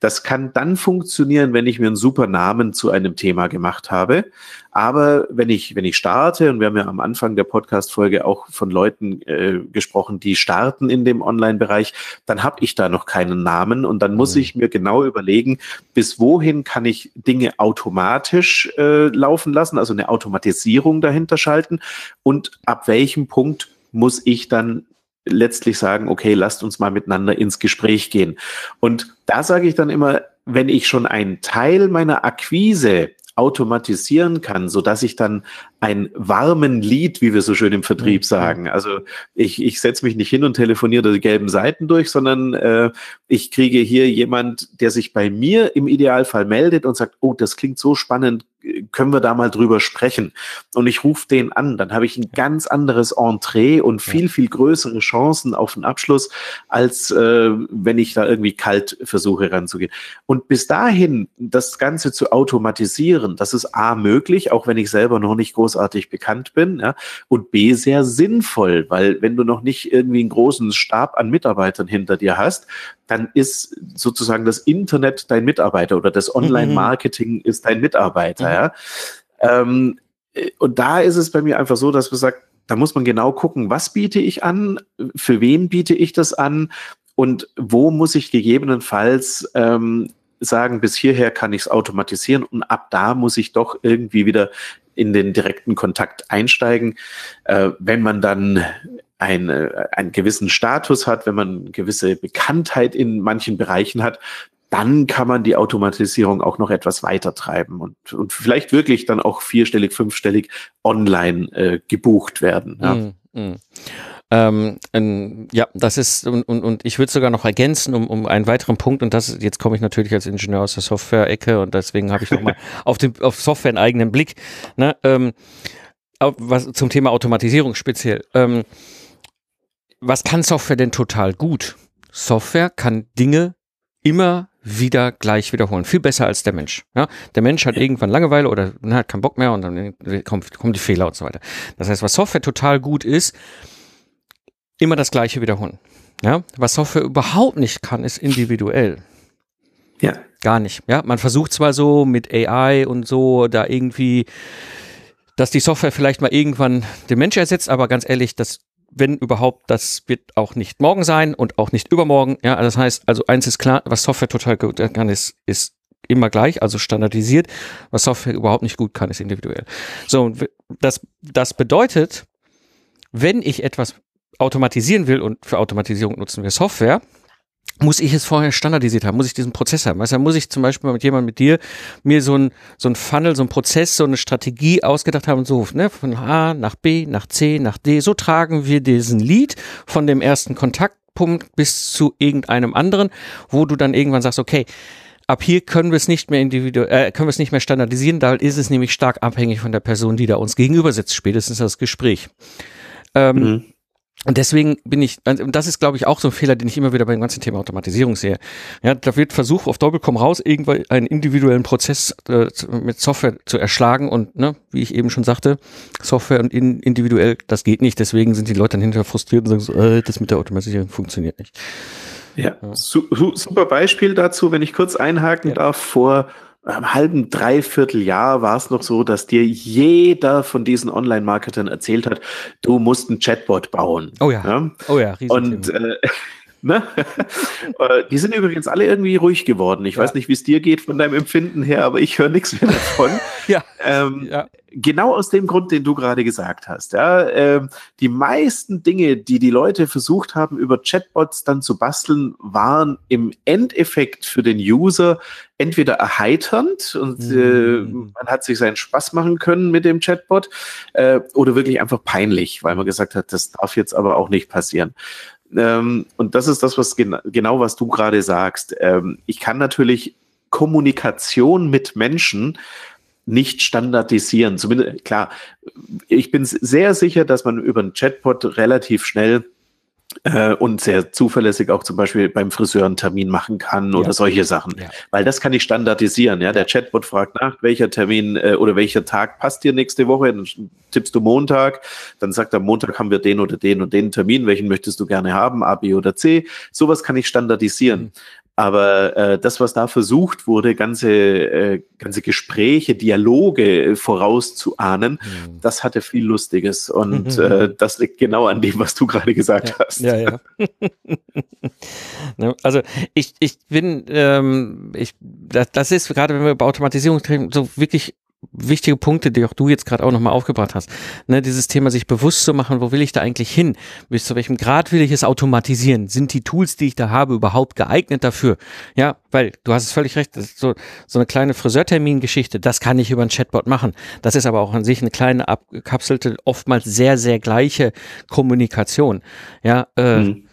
Das kann dann funktionieren, wenn ich mir einen super Namen zu einem Thema gemacht habe. Aber wenn ich, wenn ich starte, und wir haben ja am Anfang der Podcast-Folge auch von Leuten äh, gesprochen, die starten in dem Online-Bereich, dann habe ich da noch keinen Namen und dann muss mhm. ich mir genau überlegen, bis wohin kann ich Dinge automatisch äh, laufen lassen, also eine Automatisierung dahinter schalten und ab welchem Punkt muss ich dann letztlich sagen, okay, lasst uns mal miteinander ins Gespräch gehen. Und da sage ich dann immer, wenn ich schon einen Teil meiner Akquise automatisieren kann, so dass ich dann ein warmen Lied, wie wir so schön im Vertrieb mhm. sagen. Also ich, ich setze mich nicht hin und telefoniere die gelben Seiten durch, sondern äh, ich kriege hier jemand, der sich bei mir im Idealfall meldet und sagt, oh, das klingt so spannend, können wir da mal drüber sprechen? Und ich rufe den an, dann habe ich ein ganz anderes Entree und viel, viel größere Chancen auf einen Abschluss, als äh, wenn ich da irgendwie kalt versuche ranzugehen. Und bis dahin das Ganze zu automatisieren, das ist A möglich, auch wenn ich selber noch nicht großartig bekannt bin, ja, und B sehr sinnvoll, weil wenn du noch nicht irgendwie einen großen Stab an Mitarbeitern hinter dir hast, dann ist sozusagen das Internet dein Mitarbeiter oder das mhm. Online-Marketing ist dein Mitarbeiter. Mhm. Ja? Ähm, und da ist es bei mir einfach so, dass man sagt, da muss man genau gucken, was biete ich an, für wen biete ich das an und wo muss ich gegebenenfalls ähm, sagen, bis hierher kann ich es automatisieren und ab da muss ich doch irgendwie wieder in den direkten Kontakt einsteigen. Äh, wenn man dann eine, einen gewissen Status hat, wenn man gewisse Bekanntheit in manchen Bereichen hat, dann kann man die Automatisierung auch noch etwas weiter treiben und, und vielleicht wirklich dann auch vierstellig, fünfstellig online äh, gebucht werden. Ja. Mm, mm. Ähm, ähm, ja, das ist, und, und, und ich würde sogar noch ergänzen um, um einen weiteren Punkt, und das, jetzt komme ich natürlich als Ingenieur aus der Software-Ecke und deswegen habe ich nochmal *laughs* auf, den, auf Software einen eigenen Blick, ne, ähm, was, zum Thema Automatisierung speziell. Ähm, was kann Software denn total gut? Software kann Dinge immer wieder gleich wiederholen. Viel besser als der Mensch. Ja? Der Mensch hat irgendwann Langeweile oder na, hat keinen Bock mehr und dann kommen, kommen die Fehler und so weiter. Das heißt, was Software total gut ist, immer das Gleiche wiederholen. Ja? Was Software überhaupt nicht kann, ist individuell. Ja. Gar nicht. Ja, man versucht zwar so mit AI und so da irgendwie, dass die Software vielleicht mal irgendwann den Mensch ersetzt, aber ganz ehrlich, das wenn überhaupt, das wird auch nicht morgen sein und auch nicht übermorgen. Ja, das heißt, also eins ist klar, was Software total gut kann, ist, ist immer gleich, also standardisiert. Was Software überhaupt nicht gut kann, ist individuell. So, das, das bedeutet, wenn ich etwas automatisieren will und für Automatisierung nutzen wir Software, muss ich es vorher standardisiert haben, muss ich diesen Prozess haben. Also muss ich zum Beispiel mit jemandem mit dir mir so ein, so ein Funnel, so ein Prozess, so eine Strategie ausgedacht haben, so, ne, von A nach B, nach C, nach D. So tragen wir diesen Lead von dem ersten Kontaktpunkt bis zu irgendeinem anderen, wo du dann irgendwann sagst, okay, ab hier können wir es nicht mehr individuell, äh, können wir es nicht mehr standardisieren, da ist es nämlich stark abhängig von der Person, die da uns gegenüber sitzt, spätestens das Gespräch. Ähm, mhm. Und deswegen bin ich, und das ist, glaube ich, auch so ein Fehler, den ich immer wieder beim ganzen Thema Automatisierung sehe. Ja, da wird versucht, auf Doppelkomm raus, irgendwann einen individuellen Prozess äh, mit Software zu erschlagen und, ne, wie ich eben schon sagte, Software und in, individuell, das geht nicht. Deswegen sind die Leute dann hinterher frustriert und sagen so, äh, das mit der Automatisierung funktioniert nicht. Ja, ja. Su super Beispiel dazu, wenn ich kurz einhaken ja. darf, vor einem halben, dreiviertel Jahr war es noch so, dass dir jeder von diesen Online-Marketern erzählt hat, du musst ein Chatbot bauen. Oh ja. ja? Oh ja, Und äh, Ne? *laughs* Äh, die sind übrigens alle irgendwie ruhig geworden. Ich ja. weiß nicht, wie es dir geht von deinem Empfinden her, aber ich höre nichts mehr davon. *laughs* ja. Ähm, ja. Genau aus dem Grund, den du gerade gesagt hast. Ja? Ähm, die meisten Dinge, die die Leute versucht haben, über Chatbots dann zu basteln, waren im Endeffekt für den User entweder erheiternd und äh, mhm. äh, man hat sich seinen Spaß machen können mit dem Chatbot äh, oder wirklich einfach peinlich, weil man gesagt hat, das darf jetzt aber auch nicht passieren. Ähm, und das ist das, was gen genau was du gerade sagst. Ähm, ich kann natürlich Kommunikation mit Menschen nicht standardisieren. Zumindest, klar, ich bin sehr sicher, dass man über einen Chatbot relativ schnell äh, und sehr zuverlässig auch zum Beispiel beim Friseur einen Termin machen kann oder ja. solche Sachen. Ja. Weil das kann ich standardisieren. Ja, der Chatbot fragt nach, welcher Termin äh, oder welcher Tag passt dir nächste Woche. Dann tippst du Montag, dann sagt er, Montag haben wir den oder den und den Termin. Welchen möchtest du gerne haben? A, B oder C? Sowas kann ich standardisieren. Mhm. Aber äh, das, was da versucht wurde, ganze, äh, ganze Gespräche, Dialoge äh, vorauszuahnen, mhm. das hatte viel Lustiges. Und mhm. äh, das liegt genau an dem, was du gerade gesagt ja, hast. Ja, ja. *laughs* Ne, also ich, ich bin, ähm, ich, das, das ist gerade, wenn wir über Automatisierung reden, so wirklich wichtige Punkte, die auch du jetzt gerade auch nochmal aufgebracht hast. Ne, dieses Thema sich bewusst zu machen, wo will ich da eigentlich hin? Bis zu welchem Grad will ich es automatisieren? Sind die Tools, die ich da habe, überhaupt geeignet dafür? Ja, weil du hast es völlig recht, so, so eine kleine Friseurtermin-Geschichte, das kann ich über ein Chatbot machen. Das ist aber auch an sich eine kleine abgekapselte, oftmals sehr, sehr gleiche Kommunikation. Ja, äh, mhm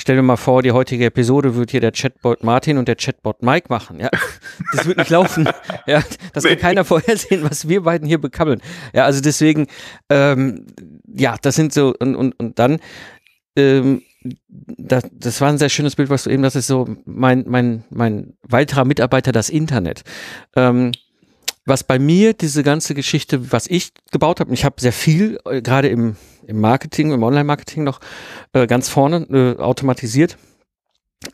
Stell dir mal vor, die heutige Episode wird hier der Chatbot Martin und der Chatbot Mike machen. Ja, das wird nicht laufen. Ja, das kann keiner vorhersehen, was wir beiden hier bekabbeln. Ja, also deswegen, ähm, ja, das sind so und und und dann, ähm, das, das war ein sehr schönes Bild, was du eben, das ist so mein mein mein weiterer Mitarbeiter, das Internet. Ähm, was bei mir diese ganze Geschichte, was ich gebaut habe, ich habe sehr viel, äh, gerade im, im Marketing, im Online-Marketing noch äh, ganz vorne äh, automatisiert,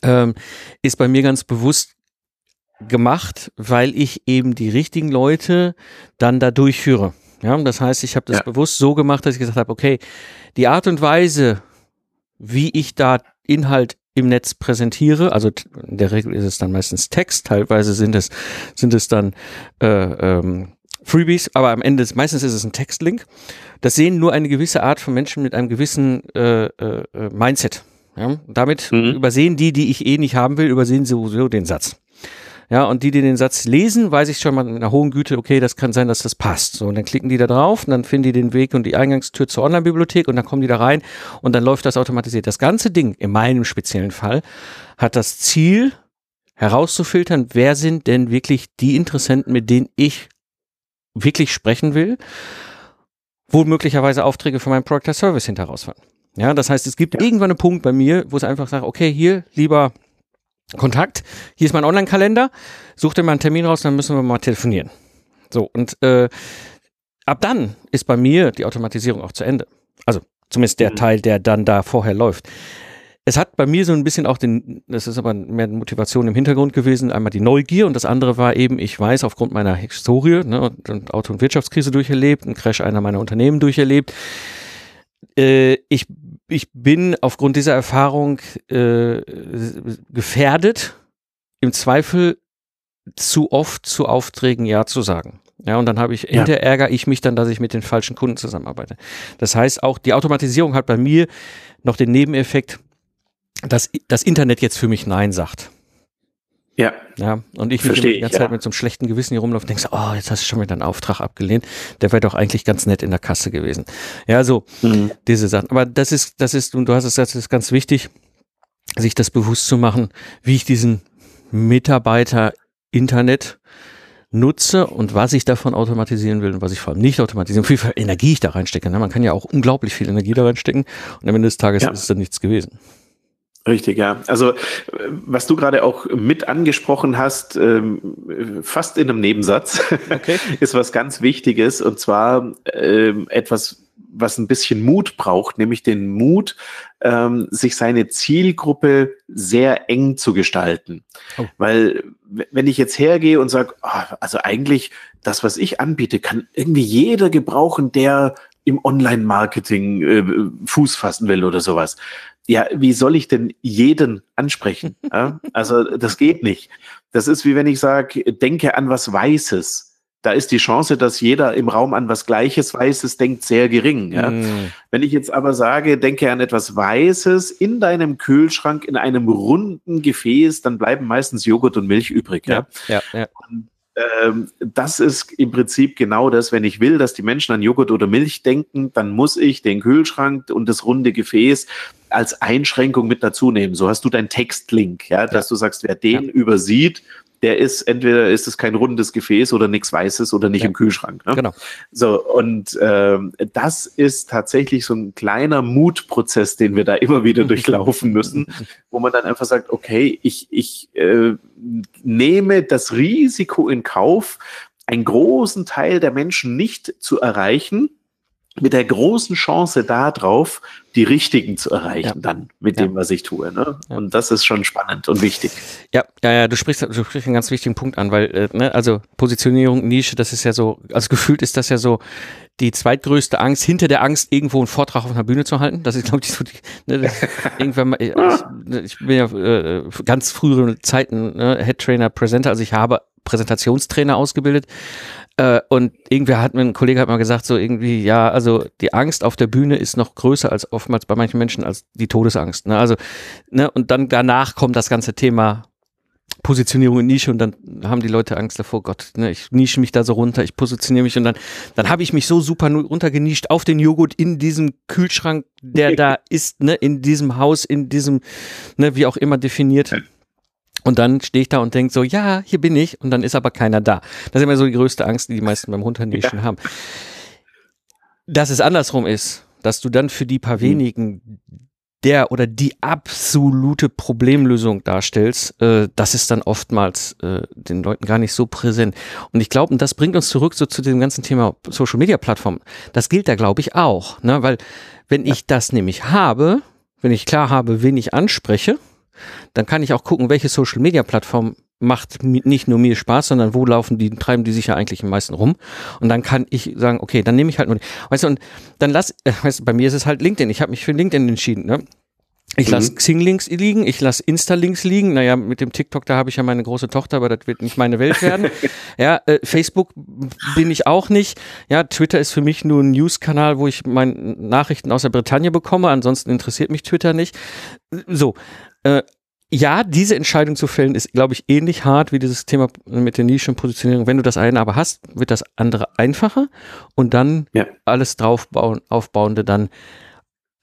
ähm, ist bei mir ganz bewusst gemacht, weil ich eben die richtigen Leute dann da durchführe. Ja, das heißt, ich habe das ja. bewusst so gemacht, dass ich gesagt habe, okay, die Art und Weise, wie ich da Inhalt im Netz präsentiere. Also in der Regel ist es dann meistens Text, teilweise sind es, sind es dann äh, ähm, Freebies, aber am Ende meistens ist es ein Textlink. Das sehen nur eine gewisse Art von Menschen mit einem gewissen äh, äh, Mindset. Ja? Damit mhm. übersehen die, die ich eh nicht haben will, übersehen sowieso den Satz. Ja, und die, die den Satz lesen, weiß ich schon mal mit einer hohen Güte, okay, das kann sein, dass das passt. So, und dann klicken die da drauf und dann finden die den Weg und die Eingangstür zur Online-Bibliothek und dann kommen die da rein und dann läuft das automatisiert. Das ganze Ding, in meinem speziellen Fall, hat das Ziel, herauszufiltern, wer sind denn wirklich die Interessenten, mit denen ich wirklich sprechen will, wo möglicherweise Aufträge für meinen Product Service hinter rausfallen. Ja, das heißt, es gibt ja. irgendwann einen Punkt bei mir, wo es einfach sagt, okay, hier, lieber Kontakt, hier ist mein Online-Kalender, such dir mal einen Termin raus, dann müssen wir mal telefonieren. So, und äh, ab dann ist bei mir die Automatisierung auch zu Ende. Also zumindest der mhm. Teil, der dann da vorher läuft. Es hat bei mir so ein bisschen auch den, das ist aber mehr Motivation im Hintergrund gewesen, einmal die Neugier und das andere war eben, ich weiß aufgrund meiner Historie ne, und Auto- und Wirtschaftskrise durcherlebt, einen Crash einer meiner Unternehmen durcherlebt, äh, ich, ich bin aufgrund dieser Erfahrung äh, gefährdet, im Zweifel zu oft zu Aufträgen Ja zu sagen. Ja, und dann habe ich, ja. hinterher ärgere ich mich dann, dass ich mit den falschen Kunden zusammenarbeite. Das heißt, auch die Automatisierung hat bei mir noch den Nebeneffekt, dass das Internet jetzt für mich Nein sagt. Ja. Ja. Und ich mich die ganze Zeit mit so einem schlechten Gewissen hier rumlaufe und denkst, oh, jetzt hast du schon wieder einen Auftrag abgelehnt. Der wäre doch eigentlich ganz nett in der Kasse gewesen. Ja, so mhm. diese Sachen. Aber das ist, das ist, und du hast es gesagt, das ist ganz wichtig, sich das bewusst zu machen, wie ich diesen Mitarbeiter Internet nutze und was ich davon automatisieren will und was ich vor allem nicht automatisieren, wie viel Energie ich da reinstecke. Ne? Man kann ja auch unglaublich viel Energie da reinstecken und am Ende des Tages ja. ist es dann nichts gewesen. Richtig, ja. Also was du gerade auch mit angesprochen hast, ähm, fast in einem Nebensatz, okay. *laughs* ist was ganz Wichtiges und zwar ähm, etwas, was ein bisschen Mut braucht, nämlich den Mut, ähm, sich seine Zielgruppe sehr eng zu gestalten. Oh. Weil wenn ich jetzt hergehe und sage, oh, also eigentlich das, was ich anbiete, kann irgendwie jeder gebrauchen, der im Online-Marketing äh, Fuß fassen will oder sowas ja, wie soll ich denn jeden ansprechen? *laughs* Ja? Also das geht nicht. Das ist wie wenn ich sage, denke an was Weißes. Da ist die Chance, dass jeder im Raum an was Gleiches Weißes denkt, sehr gering. Ja? Mm. Wenn ich jetzt aber sage, denke an etwas Weißes in deinem Kühlschrank in einem runden Gefäß, dann bleiben meistens Joghurt und Milch übrig. Ja, ja, ja. Und ähm, das ist im Prinzip genau das, wenn ich will, dass die Menschen an Joghurt oder Milch denken, dann muss ich den Kühlschrank und das runde Gefäß als Einschränkung mit dazu nehmen. So hast du deinen Textlink, ja, dass ja. du sagst, wer den ja. übersieht, der ist entweder ist es kein rundes Gefäß oder nichts Weißes oder nicht ja. im Kühlschrank. Ne? Genau. So und ähm, das ist tatsächlich so ein kleiner Mutprozess, den wir da immer wieder *laughs* durchlaufen müssen, *laughs* wo man dann einfach sagt, okay, ich ich äh, nehme das Risiko in Kauf, einen großen Teil der Menschen nicht zu erreichen mit der großen Chance darauf, die Richtigen zu erreichen, ja. dann mit ja. dem, was ich tue. Ne? Ja. Und das ist schon spannend und wichtig. Ja, ja, ja, du sprichst, du sprichst einen ganz wichtigen Punkt an, weil, äh, ne, also Positionierung, Nische, das ist ja so, also gefühlt ist das ja so die zweitgrößte Angst, hinter der Angst, irgendwo einen Vortrag auf einer Bühne zu halten. Das ist, glaube ich, so die, ne, *laughs* irgendwann mal, ich, ich bin ja äh, ganz frühere Zeiten ne, Head Trainer, Presenter, also ich habe Präsentationstrainer ausgebildet Äh, und irgendwer hat mir, ein Kollege hat mal gesagt, so irgendwie, ja, also die Angst auf der Bühne ist noch größer als oftmals bei manchen Menschen als die Todesangst. Ne? Also, ne, und dann danach kommt das ganze Thema Positionierung in Nische und dann haben die Leute Angst davor, Gott, ne, ich nische mich da so runter, ich positioniere mich und dann, dann habe ich mich so super runtergenischt auf den Joghurt in diesem Kühlschrank, der *laughs* da ist, ne, in diesem Haus, in diesem, ne, wie auch immer definiert. Und dann stehe ich da und denke so, ja, hier bin ich. Und dann ist aber keiner da. Das ist immer so die größte Angst, die die meisten beim Runternischen ja. haben. Dass es andersrum ist, dass du dann für die paar mhm. wenigen der oder die absolute Problemlösung darstellst, äh, das ist dann oftmals äh, den Leuten gar nicht so präsent. Und ich glaube, und das bringt uns zurück so zu dem ganzen Thema Social Media Plattformen. Das gilt da, glaube ich, auch. Ne? Weil wenn ich das nämlich habe, wenn ich klar habe, wen ich anspreche, dann kann ich auch gucken, welche Social Media Plattform macht nicht nur mir Spaß, sondern wo laufen die, treiben die sich ja eigentlich am meisten rum. Und dann kann ich sagen, okay, dann nehme ich halt nur, weißt du, und dann lass, äh, weißt du, bei mir ist es halt LinkedIn. Ich habe mich für LinkedIn entschieden, ne? Ich lasse mhm. Xing-Links liegen, ich lasse Insta-Links liegen. Naja, mit dem TikTok, da habe ich ja meine große Tochter, aber das wird nicht meine Welt werden. *laughs* ja, äh, Facebook bin ich auch nicht. Ja, Twitter ist für mich nur ein News-Kanal, wo ich meine Nachrichten aus der Bretagne bekomme. Ansonsten interessiert mich Twitter nicht. So, äh, ja, diese Entscheidung zu fällen ist, glaube ich, ähnlich hart wie dieses Thema mit der Nischenpositionierung. Wenn du das eine aber hast, wird das andere einfacher und dann ja. alles draufbauen, aufbauende dann,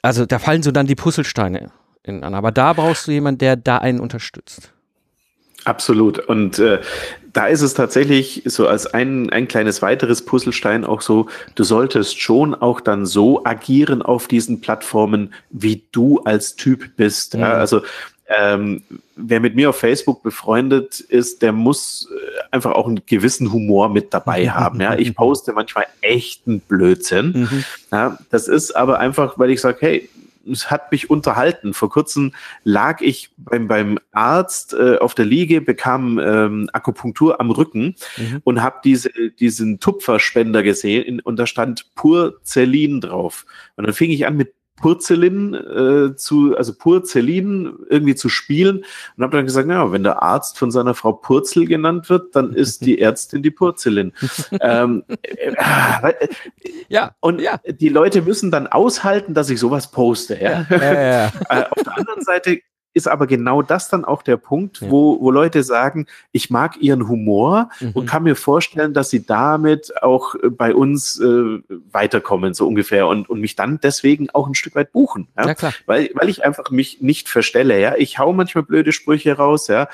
also da fallen so dann die Puzzlesteine in an. Aber da brauchst du jemanden, der da einen unterstützt. Absolut. Und äh, da ist es tatsächlich so als ein, ein kleines weiteres Puzzlestein auch so, du solltest schon auch dann so agieren auf diesen Plattformen, wie du als Typ bist. Mhm. Ja, also ähm, wer mit mir auf Facebook befreundet ist, der muss äh, einfach auch einen gewissen Humor mit dabei *laughs* haben. Ja, ich poste manchmal echten Blödsinn. Mhm. Ja, das ist aber einfach, weil ich sage, hey, es hat mich unterhalten. Vor kurzem lag ich beim, beim Arzt äh, auf der Liege, bekam ähm, Akupunktur am Rücken mhm. und habe diese, diesen Tupferspender gesehen und da stand Purzelin drauf. Und dann fing ich an mit Purzelin äh, zu, also Purzelin irgendwie zu spielen und habe dann gesagt, ja, wenn der Arzt von seiner Frau Purzel genannt wird, dann ist die Ärztin die Purzelin. *laughs* ähm, äh, äh, ja. Und ja. die Leute müssen dann aushalten, dass ich sowas poste. Ja? ja, ja, ja. *laughs* äh, auf der anderen Seite ist aber genau das dann auch der Punkt, ja. wo, wo Leute sagen, ich mag ihren Humor mhm. und kann mir vorstellen, dass sie damit auch äh, bei uns äh, weiterkommen, so ungefähr, und, und mich dann deswegen auch ein Stück weit buchen. Ja? ja klar. Weil, weil ich einfach mich nicht verstelle. Ja? Ich hau manchmal blöde Sprüche raus, ja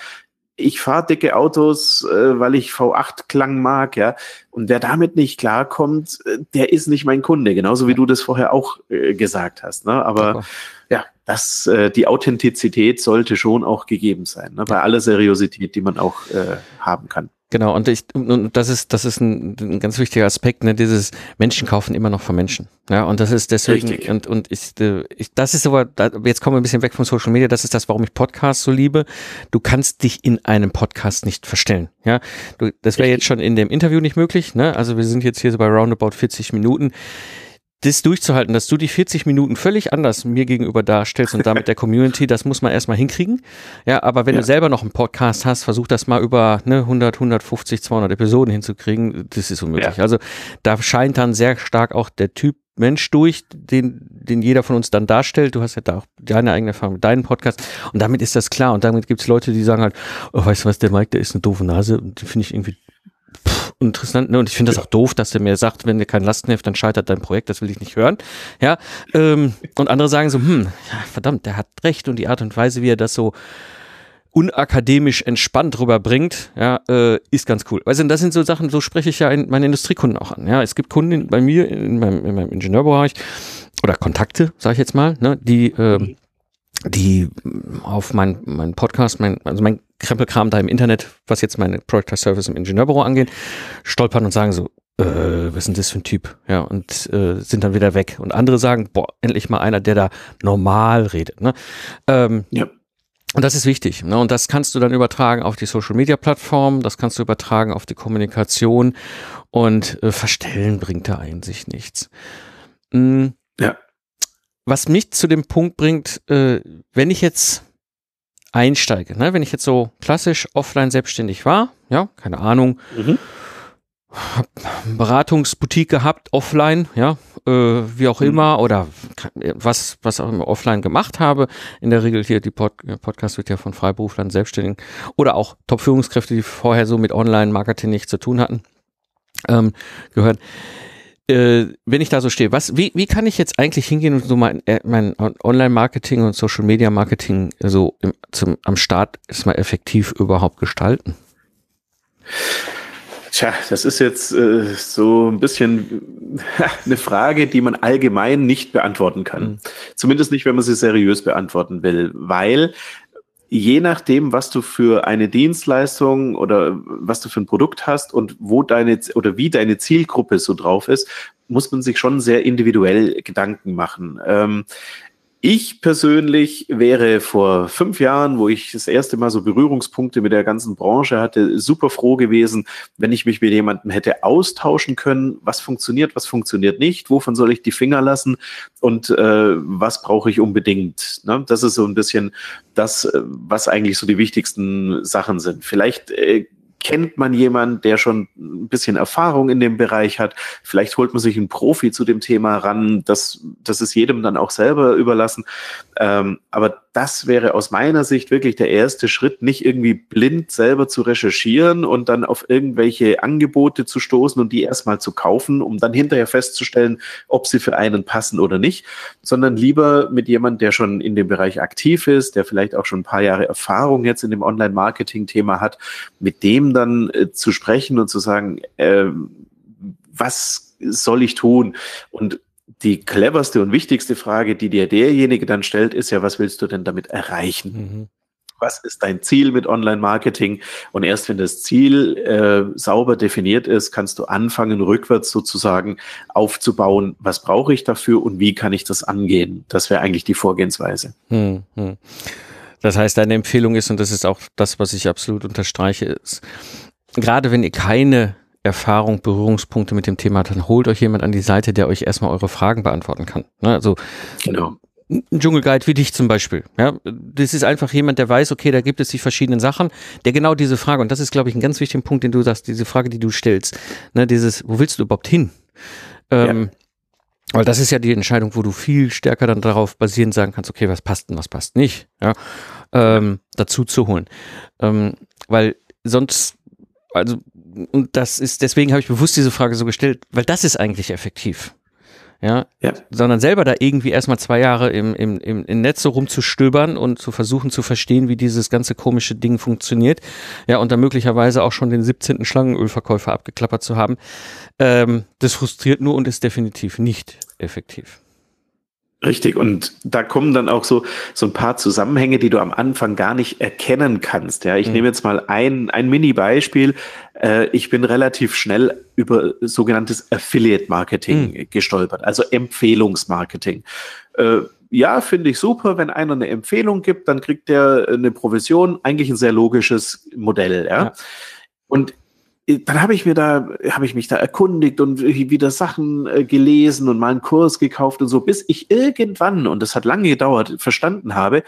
ich fahre dicke Autos, äh, weil ich V8-Klang mag, ja. Und wer damit nicht klarkommt, äh, der ist nicht mein Kunde, genauso wie du das vorher auch äh, gesagt hast. Ne? Aber Super. Ja, das, äh, die Authentizität sollte schon auch gegeben sein, ne? bei aller Seriosität, die man auch äh, haben kann. Genau, und ich, und das ist, das ist ein, ein ganz wichtiger Aspekt, ne, dieses Menschen kaufen immer noch von Menschen. Ja, und das ist deswegen, Richtig. und, und ich, äh, ich, das ist aber, jetzt kommen wir ein bisschen weg von Social Media, das ist das, warum ich Podcasts so liebe. Du kannst dich in einem Podcast nicht verstellen. Ja, du, das wäre jetzt schon in dem Interview nicht möglich, ne? Also wir sind jetzt hier so bei roundabout 40 Minuten das durchzuhalten, dass du die 40 Minuten völlig anders mir gegenüber darstellst und damit der *laughs* Community, das muss man erstmal hinkriegen. Ja, aber wenn ja. du selber noch einen Podcast hast, versuch das mal über ne, 100, 150, 200 Episoden hinzukriegen. Das ist unmöglich. Ja. Also da scheint dann sehr stark auch der Typ Mensch durch, den, den jeder von uns dann darstellt. Du hast ja da auch deine eigene Erfahrung mit deinem Podcast. Und damit ist das klar. Und damit gibt es Leute, die sagen halt, oh, weißt du was, der Mike, der ist eine doofe Nase. Und die finde ich irgendwie interessant. Ne? Und ich finde das auch doof, dass der mir sagt, wenn dir kein Lastenheft, dann scheitert dein Projekt, das will ich nicht hören. Ja. Ähm, und andere sagen so, hm, ja, verdammt, der hat recht und die Art und Weise, wie er das so unakademisch entspannt rüberbringt, ja, äh, ist ganz cool. Also das sind so Sachen, so spreche ich ja in meine Industriekunden auch an. Ja, es gibt Kunden bei mir in meinem, in meinem Ingenieurbereich oder Kontakte, sage ich jetzt mal, ne, die äh, die auf mein, mein Podcast, mein, also mein Krempelkram da im Internet, was jetzt meine Product Service im Ingenieurbüro angeht, stolpern und sagen so, äh, was ist denn das für ein Typ? Ja, und äh, sind dann wieder weg. Und andere sagen, boah, endlich mal einer, der da normal redet. Ne? Ähm, ja. Und das ist wichtig. Ne? Und das kannst du dann übertragen auf die Social Media Plattform, das kannst du übertragen auf die Kommunikation und äh, verstellen bringt da eigentlich nichts. Mhm. Ja. Was mich zu dem Punkt bringt, äh, wenn ich jetzt einsteige, ne? wenn ich jetzt so klassisch offline selbstständig war, ja, keine Ahnung, mhm. Beratungsboutique gehabt, offline, ja, äh, wie auch mhm. immer, oder was, was auch immer offline gemacht habe. In der Regel hier, die Pod Podcast wird ja von Freiberuflern, Selbstständigen oder auch Top-Führungskräfte, die vorher so mit Online-Marketing nichts zu tun hatten, ähm, gehört. Äh, wenn ich da so stehe, was, wie, wie kann ich jetzt eigentlich hingehen und so mein, äh, mein Online-Marketing und Social-Media-Marketing so im, zum, am Start erstmal effektiv überhaupt gestalten? Tja, das ist jetzt äh, so ein bisschen *laughs* eine Frage, die man allgemein nicht beantworten kann. Mhm. Zumindest nicht, wenn man sie seriös beantworten will, weil je nachdem, was du für eine Dienstleistung oder was du für ein Produkt hast und wo deine oder wie deine Zielgruppe so drauf ist, muss man sich schon sehr individuell Gedanken machen. Ähm, ich persönlich wäre vor fünf Jahren, wo ich das erste Mal so Berührungspunkte mit der ganzen Branche hatte, super froh gewesen, wenn ich mich mit jemandem hätte austauschen können, was funktioniert, was funktioniert nicht, wovon soll ich die Finger lassen und äh, was brauche ich unbedingt. Ne? Das ist so ein bisschen das, äh, was eigentlich so die wichtigsten Sachen sind. Vielleicht äh, kennt man jemanden, der schon ein bisschen Erfahrung in dem Bereich hat. Vielleicht holt man sich einen Profi zu dem Thema ran. Das, das ist jedem dann auch selber überlassen. Ähm, aber das wäre aus meiner Sicht wirklich der erste Schritt, nicht irgendwie blind selber zu recherchieren und dann auf irgendwelche Angebote zu stoßen und die erstmal zu kaufen, um dann hinterher festzustellen, ob sie für einen passen oder nicht, sondern lieber mit jemandem, der schon in dem Bereich aktiv ist, der vielleicht auch schon ein paar Jahre Erfahrung jetzt in dem Online-Marketing-Thema hat, mit dem dann äh, zu sprechen und zu sagen, äh, was soll ich tun? Und die cleverste und wichtigste Frage, die dir derjenige dann stellt, ist ja, was willst du denn damit erreichen? Mhm. Was ist dein Ziel mit Online-Marketing? Und erst wenn das Ziel äh, sauber definiert ist, kannst du anfangen, rückwärts sozusagen aufzubauen, was brauche ich dafür und wie kann ich das angehen? Das wäre eigentlich die Vorgehensweise. Mhm. Das heißt, deine Empfehlung ist, und das ist auch das, was ich absolut unterstreiche, ist, gerade wenn ihr keine Erfahrung, Berührungspunkte mit dem Thema, dann holt euch jemand an die Seite, der euch erstmal eure Fragen beantworten kann. Ne? Also genau. ein Dschungelguide wie dich zum Beispiel. Ja, das ist einfach jemand, der weiß, okay, da gibt es die verschiedenen Sachen, der genau diese Frage, und das ist, glaube ich, ein ganz wichtiger Punkt, den du sagst, diese Frage, die du stellst, ne, dieses, wo willst du überhaupt hin? Ähm, ja. Weil das ist ja die Entscheidung, wo du viel stärker dann darauf basierend sagen kannst, okay, was passt und was passt nicht, ja, ähm, dazu zu holen. Ähm, weil sonst, also und das ist, deswegen habe ich bewusst diese Frage so gestellt, weil das ist eigentlich effektiv. Ja, ja. sondern selber da irgendwie erstmal zwei Jahre im, im, im, im Netz so rumzustöbern und zu versuchen zu verstehen, wie dieses ganze komische Ding funktioniert. Ja, und dann möglicherweise auch schon den 17. Schlangenölverkäufer abgeklappert zu haben. Ähm, das frustriert nur und ist definitiv nicht effektiv. Richtig, und da kommen dann auch so, so ein paar Zusammenhänge, die du am Anfang gar nicht erkennen kannst. Ja, ich mhm. nehme jetzt mal ein, ein Mini-Beispiel. Äh, ich bin relativ schnell über sogenanntes Affiliate-Marketing mhm. gestolpert, also Empfehlungsmarketing. Äh, ja, finde ich super, wenn einer eine Empfehlung gibt, dann kriegt der eine Provision. Eigentlich ein sehr logisches Modell, ja. ja. Und dann habe ich mir da, habe ich mich da erkundigt und wieder Sachen äh, gelesen und mal einen Kurs gekauft und so, bis ich irgendwann, und das hat lange gedauert, verstanden habe,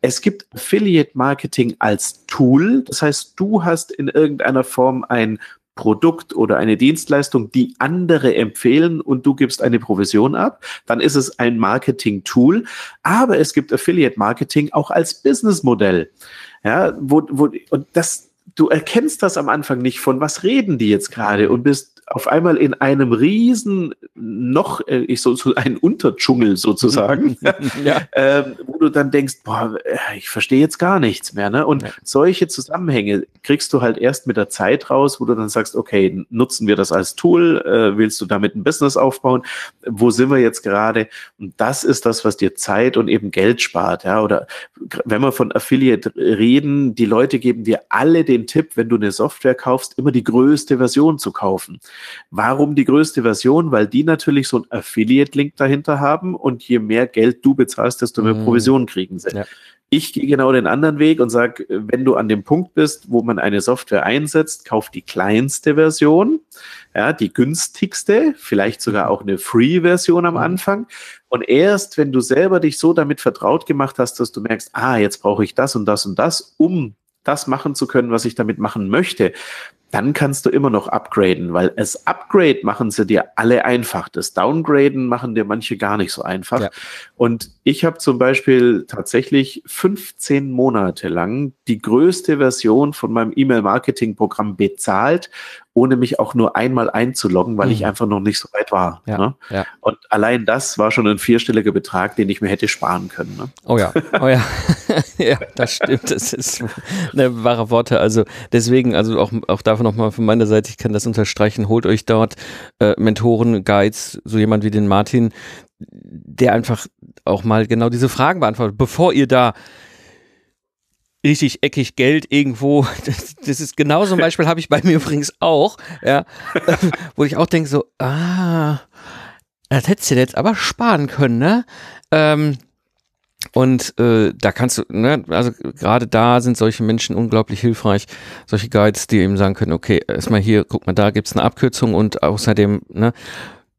es gibt Affiliate Marketing als Tool. Das heißt, du hast in irgendeiner Form ein Produkt oder eine Dienstleistung, die andere empfehlen und du gibst eine Provision ab, dann ist es ein Marketing-Tool. Aber es gibt Affiliate Marketing auch als Businessmodell. Ja, wo, wo, und das, du erkennst das am Anfang nicht, von was reden die jetzt gerade und bist auf einmal in einem riesen noch, äh, ich so, so ein Unterdschungel sozusagen, *laughs* ja. ähm, wo du dann denkst, boah, äh, ich verstehe jetzt gar nichts mehr. Ne? Und ja. solche Zusammenhänge kriegst du halt erst mit der Zeit raus, wo du dann sagst, okay, nutzen wir das als Tool, äh, willst du damit ein Business aufbauen? Wo sind wir jetzt gerade? Und das ist das, was dir Zeit und eben Geld spart. Ja? Oder wenn wir von Affiliate reden, die Leute geben dir alle den Tipp, wenn du eine Software kaufst, immer die größte Version zu kaufen. Warum die größte Version? Weil die natürlich so einen Affiliate-Link dahinter haben und je mehr Geld du bezahlst, desto mehr mhm. Provisionen kriegen sie. Ja. Ich gehe genau den anderen Weg und sage, wenn du an dem Punkt bist, wo man eine Software einsetzt, kauf die kleinste Version, ja, die günstigste, vielleicht sogar auch eine Free-Version am mhm. Anfang. Und erst, wenn du selber dich so damit vertraut gemacht hast, dass du merkst, ah, jetzt brauche ich das und das und das, um das machen zu können, was ich damit machen möchte, dann kannst du immer noch upgraden, weil das Upgrade machen sie dir alle einfach. Das Downgraden machen dir manche gar nicht so einfach. Ja. Und ich habe zum Beispiel tatsächlich 15 Monate lang die größte Version von meinem E-Mail-Marketing-Programm bezahlt ohne mich auch nur einmal einzuloggen, weil mhm. ich einfach noch nicht so weit war. Ja, ne? ja. Und allein das war schon ein vierstelliger Betrag, den ich mir hätte sparen können. Ne? Oh ja, oh ja, *laughs* ja, das stimmt. Das ist *laughs* eine wahre Worte. Also deswegen, also auch, auch dafür nochmal von meiner Seite, ich kann das unterstreichen, holt euch dort äh, Mentoren, Guides, so jemand wie den Martin, der einfach auch mal genau diese Fragen beantwortet, bevor ihr da richtig eckig Geld irgendwo. *laughs* Das, das ist genau so ein Beispiel habe ich bei mir übrigens auch, ja, *laughs* wo ich auch denke so, ah, das hättest du jetzt aber sparen können, ne? Ähm, und äh, da kannst du, ne, also gerade da sind solche Menschen unglaublich hilfreich, solche Guides, die eben sagen können, okay, erstmal hier, guck mal, da gibt's eine Abkürzung und außerdem, ne,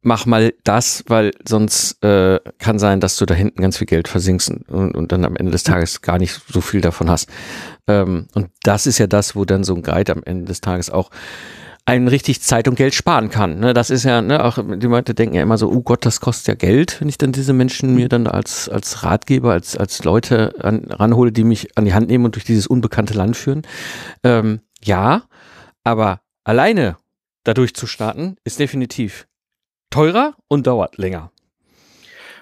mach mal das, weil sonst äh, kann sein, dass du da hinten ganz viel Geld versinkst und, und dann am Ende des Tages gar nicht so viel davon hast. Ähm, und das ist ja das, wo dann so ein Guide am Ende des Tages auch einen richtig Zeit und Geld sparen kann. Ne, das ist ja, ne, auch die Leute denken ja immer so, oh Gott, das kostet ja Geld, wenn ich dann diese Menschen mir dann als, als Ratgeber, als, als Leute an, ranhole, die mich an die Hand nehmen und durch dieses unbekannte Land führen. Ähm, ja, aber alleine dadurch zu starten, ist definitiv teurer und dauert länger.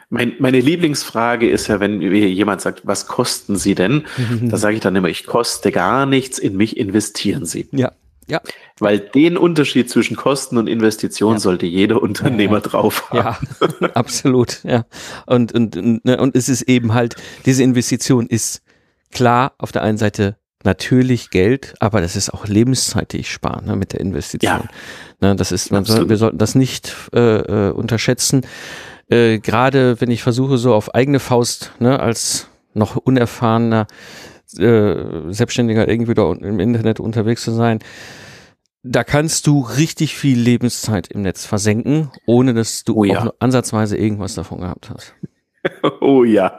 Mein, meine Lieblingsfrage ist ja, wenn jemand sagt, was kosten Sie denn? *laughs* da sage ich dann immer, ich koste gar nichts, in mich investieren Sie. Ja. Ja. Weil den Unterschied zwischen Kosten und Investition ja. sollte jeder Unternehmer ja, drauf haben. Ja, *laughs* absolut. Ja. Und, und, und, ne, und es ist eben halt, diese Investition ist klar auf der einen Seite natürlich Geld, aber das ist auch Lebenszeit, die ich spare ne, mit der Investition. Ja. Ne, das ist, man soll, wir sollten das nicht äh, äh, unterschätzen. Äh, Gerade wenn ich versuche, so auf eigene Faust, ne, als noch unerfahrener äh, Selbstständiger irgendwie da im Internet unterwegs zu sein, da kannst du richtig viel Lebenszeit im Netz versenken, ohne dass du oh ja. auch nur ansatzweise irgendwas davon gehabt hast. *laughs* Oh ja.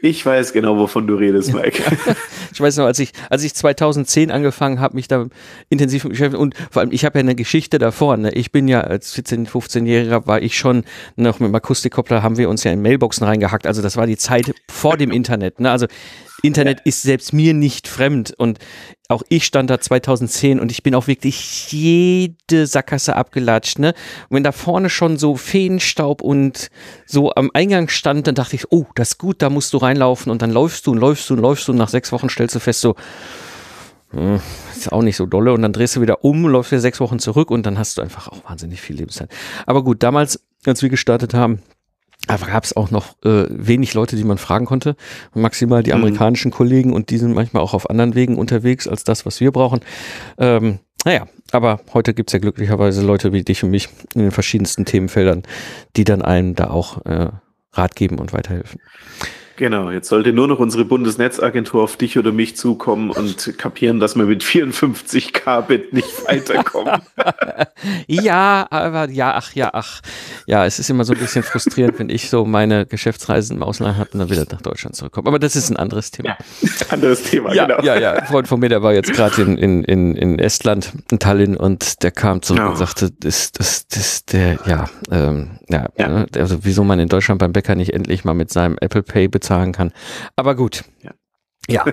Ich weiß genau, wovon du redest, Mike. *laughs* ich weiß noch, als ich, als ich 2010 angefangen habe, mich da intensiv beschäftigt und vor allem, ich habe ja eine Geschichte davor. Ne? Ich bin ja als 14, 15-Jähriger war ich schon noch mit dem Akustikkoppler, haben wir uns ja in Mailboxen reingehackt. Also das war die Zeit vor dem Internet. Ne? Also Internet ist selbst mir nicht fremd und auch ich stand da 2010 und ich bin auch wirklich jede Sackgasse abgelatscht, ne? Und wenn da vorne schon so Feenstaub und so am Eingang stand, dann dachte ich, oh, das ist gut, da musst du reinlaufen und dann läufst du und läufst du und läufst du und nach sechs Wochen stellst du fest, so, hm, ist auch nicht so dolle und dann drehst du wieder um, läufst wieder sechs Wochen zurück und dann hast du einfach auch wahnsinnig viel Lebenszeit. Aber gut, damals, als wir gestartet haben, aber gab es auch noch äh, wenig Leute, die man fragen konnte. Maximal die mhm. amerikanischen mhm. Kollegen und die sind manchmal auch auf anderen Wegen unterwegs als das, was wir brauchen. Ähm, naja, aber heute gibt's ja glücklicherweise Leute wie dich und mich in den verschiedensten Themenfeldern, die dann einem da auch äh, Rat geben und weiterhelfen. Genau, jetzt sollte nur noch unsere Bundesnetzagentur auf dich oder mich zukommen und kapieren, dass wir mit 54 Kbit nicht *laughs* weiterkommen. ja, aber ja, ach ja, ach. Ja, es ist immer so ein bisschen frustrierend, wenn ich so meine Geschäftsreisen im Ausland habe und dann wieder nach Deutschland zurückkomme. Aber das ist ein anderes Thema. Ja, *laughs* anderes Thema, ja, genau. Ja, ja, ein Freund von mir, der war jetzt gerade in, in, in, in Estland, in Tallinn und der kam zurück oh. und sagte, das, das, das, der, ja, ähm, ja, ja. Ne, also wieso man in Deutschland beim Bäcker nicht endlich mal mit seinem Apple Pay bezahlt bezahlen kann. Aber gut. Ja. ja.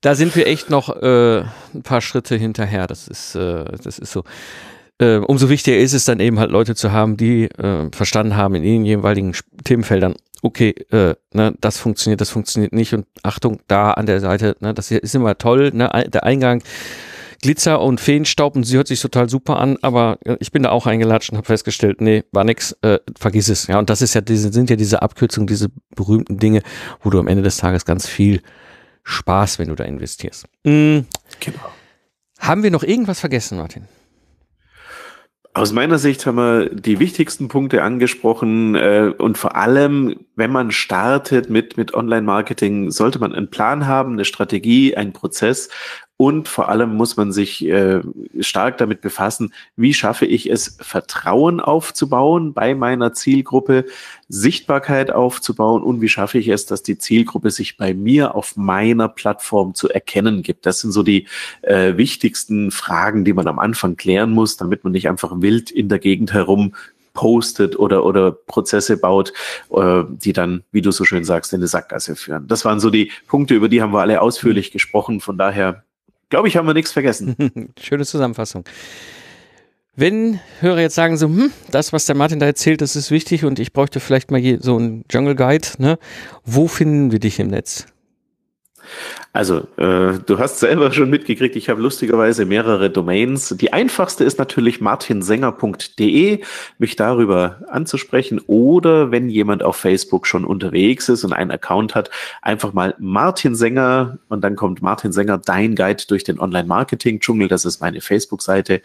da sind wir echt noch äh, ein paar Schritte hinterher. Das ist, äh, das ist so. Äh, umso wichtiger ist es dann eben halt Leute zu haben, die äh, verstanden haben in ihren jeweiligen Themenfeldern, okay, äh, ne, das funktioniert, das funktioniert nicht und Achtung, da an der Seite, ne, das ist immer toll, ne, der Eingang Glitzer und Feenstaub und sie hört sich total super an, aber ich bin da auch eingelatscht und habe festgestellt, nee, war nix, äh, vergiss es. Ja, und das ist ja diese, sind ja diese Abkürzungen, diese berühmten Dinge, wo du am Ende des Tages ganz viel Spaß, wenn du da investierst. Mhm. Genau. Haben wir noch irgendwas vergessen, Martin? Aus meiner Sicht haben wir die wichtigsten Punkte angesprochen äh, und vor allem wenn man startet mit, mit Online-Marketing, sollte man einen Plan haben, eine Strategie, einen Prozess und vor allem muss man sich äh, stark damit befassen, wie schaffe ich es, Vertrauen aufzubauen bei meiner Zielgruppe, Sichtbarkeit aufzubauen und wie schaffe ich es, dass die Zielgruppe sich bei mir auf meiner Plattform zu erkennen gibt. Das sind so die äh, wichtigsten Fragen, die man am Anfang klären muss, damit man nicht einfach wild in der Gegend herum postet oder, oder Prozesse baut, äh, die dann, wie du so schön sagst, in eine Sackgasse führen. Das waren so die Punkte, über die haben wir alle ausführlich gesprochen. Von daher glaube ich, haben wir nichts vergessen. *laughs* Schöne Zusammenfassung. Wenn Hörer jetzt sagen so, hm, das, was der Martin da erzählt, das ist wichtig und ich bräuchte vielleicht mal so einen Jungle Guide, ne? Wo finden wir dich im Netz? Also, äh, du hast selber schon mitgekriegt, ich habe lustigerweise mehrere Domains. Die einfachste ist natürlich martinsänger.de, mich darüber anzusprechen. Oder wenn jemand auf Facebook schon unterwegs ist und einen Account hat, einfach mal Martin Sänger und dann kommt Martin Sänger, dein Guide durch den Online-Marketing-Dschungel. Das ist meine Facebook-Seite.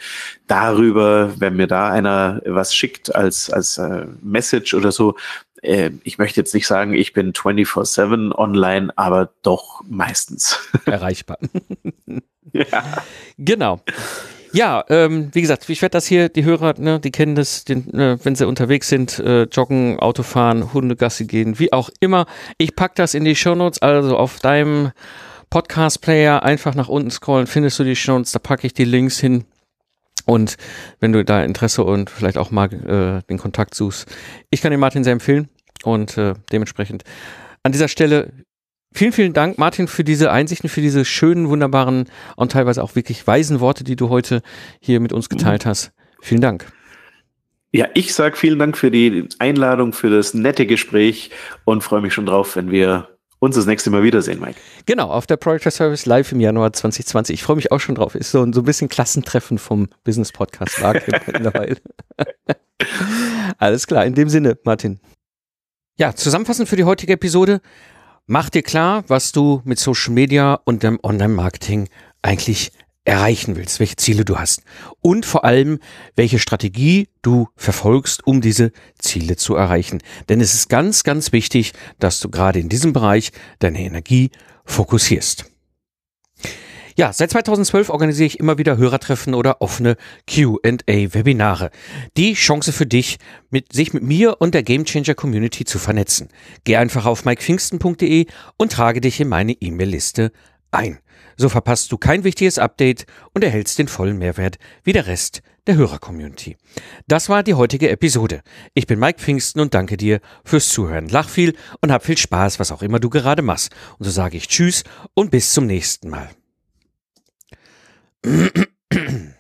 Darüber, wenn mir da einer was schickt als, als äh, Message oder so, äh, ich möchte jetzt nicht sagen, ich bin 24-7 online, aber doch meistens. *laughs* Erreichbar. *laughs* ja. Genau. Ja, ähm, wie gesagt, ich werde das hier, die Hörer, ne, die kennen das, den, äh, wenn sie unterwegs sind, äh, joggen, Autofahren, Hundegassi gehen, wie auch immer. Ich pack das in die Shownotes, also auf deinem Podcast-Player einfach nach unten scrollen, findest du die Shownotes, da packe ich die Links hin. Und wenn du da Interesse und vielleicht auch mal äh, den Kontakt suchst, ich kann den Martin sehr empfehlen und äh, dementsprechend an dieser Stelle vielen, vielen Dank, Martin, für diese Einsichten, für diese schönen, wunderbaren und teilweise auch wirklich weisen Worte, die du heute hier mit uns geteilt hast. Vielen Dank. Ja, ich sage vielen Dank für die Einladung, für das nette Gespräch und freue mich schon drauf, wenn wir uns das nächste Mal wiedersehen, Mike. Genau, auf der Project Service live im Januar 2020. Ich freue mich auch schon drauf. Ist so, so ein bisschen Klassentreffen vom Business Podcast mittlerweile. *laughs* Alles klar, in dem Sinne, Martin. Ja, zusammenfassend für die heutige Episode. Mach dir klar, was du mit Social Media und dem Online-Marketing eigentlich erreichen willst, welche Ziele du hast und vor allem, welche Strategie du verfolgst, um diese Ziele zu erreichen. Denn es ist ganz, ganz wichtig, dass du gerade in diesem Bereich deine Energie fokussierst. Ja, seit 2012 organisiere ich immer wieder Hörertreffen oder offene Q&A-Webinare. Die Chance für dich, mit, sich mit mir und der Gamechanger Community zu vernetzen. Geh einfach auf mikepfingsten.de und trage dich in meine E-Mail-Liste ein. So verpasst du kein wichtiges Update und erhältst den vollen Mehrwert wie der Rest der Hörer-Community. Das war die heutige Episode. Ich bin Mike Pfingsten und danke dir fürs Zuhören. Lach viel und hab viel Spaß, was auch immer du gerade machst. Und so sage ich Tschüss und bis zum nächsten Mal. *clears throat*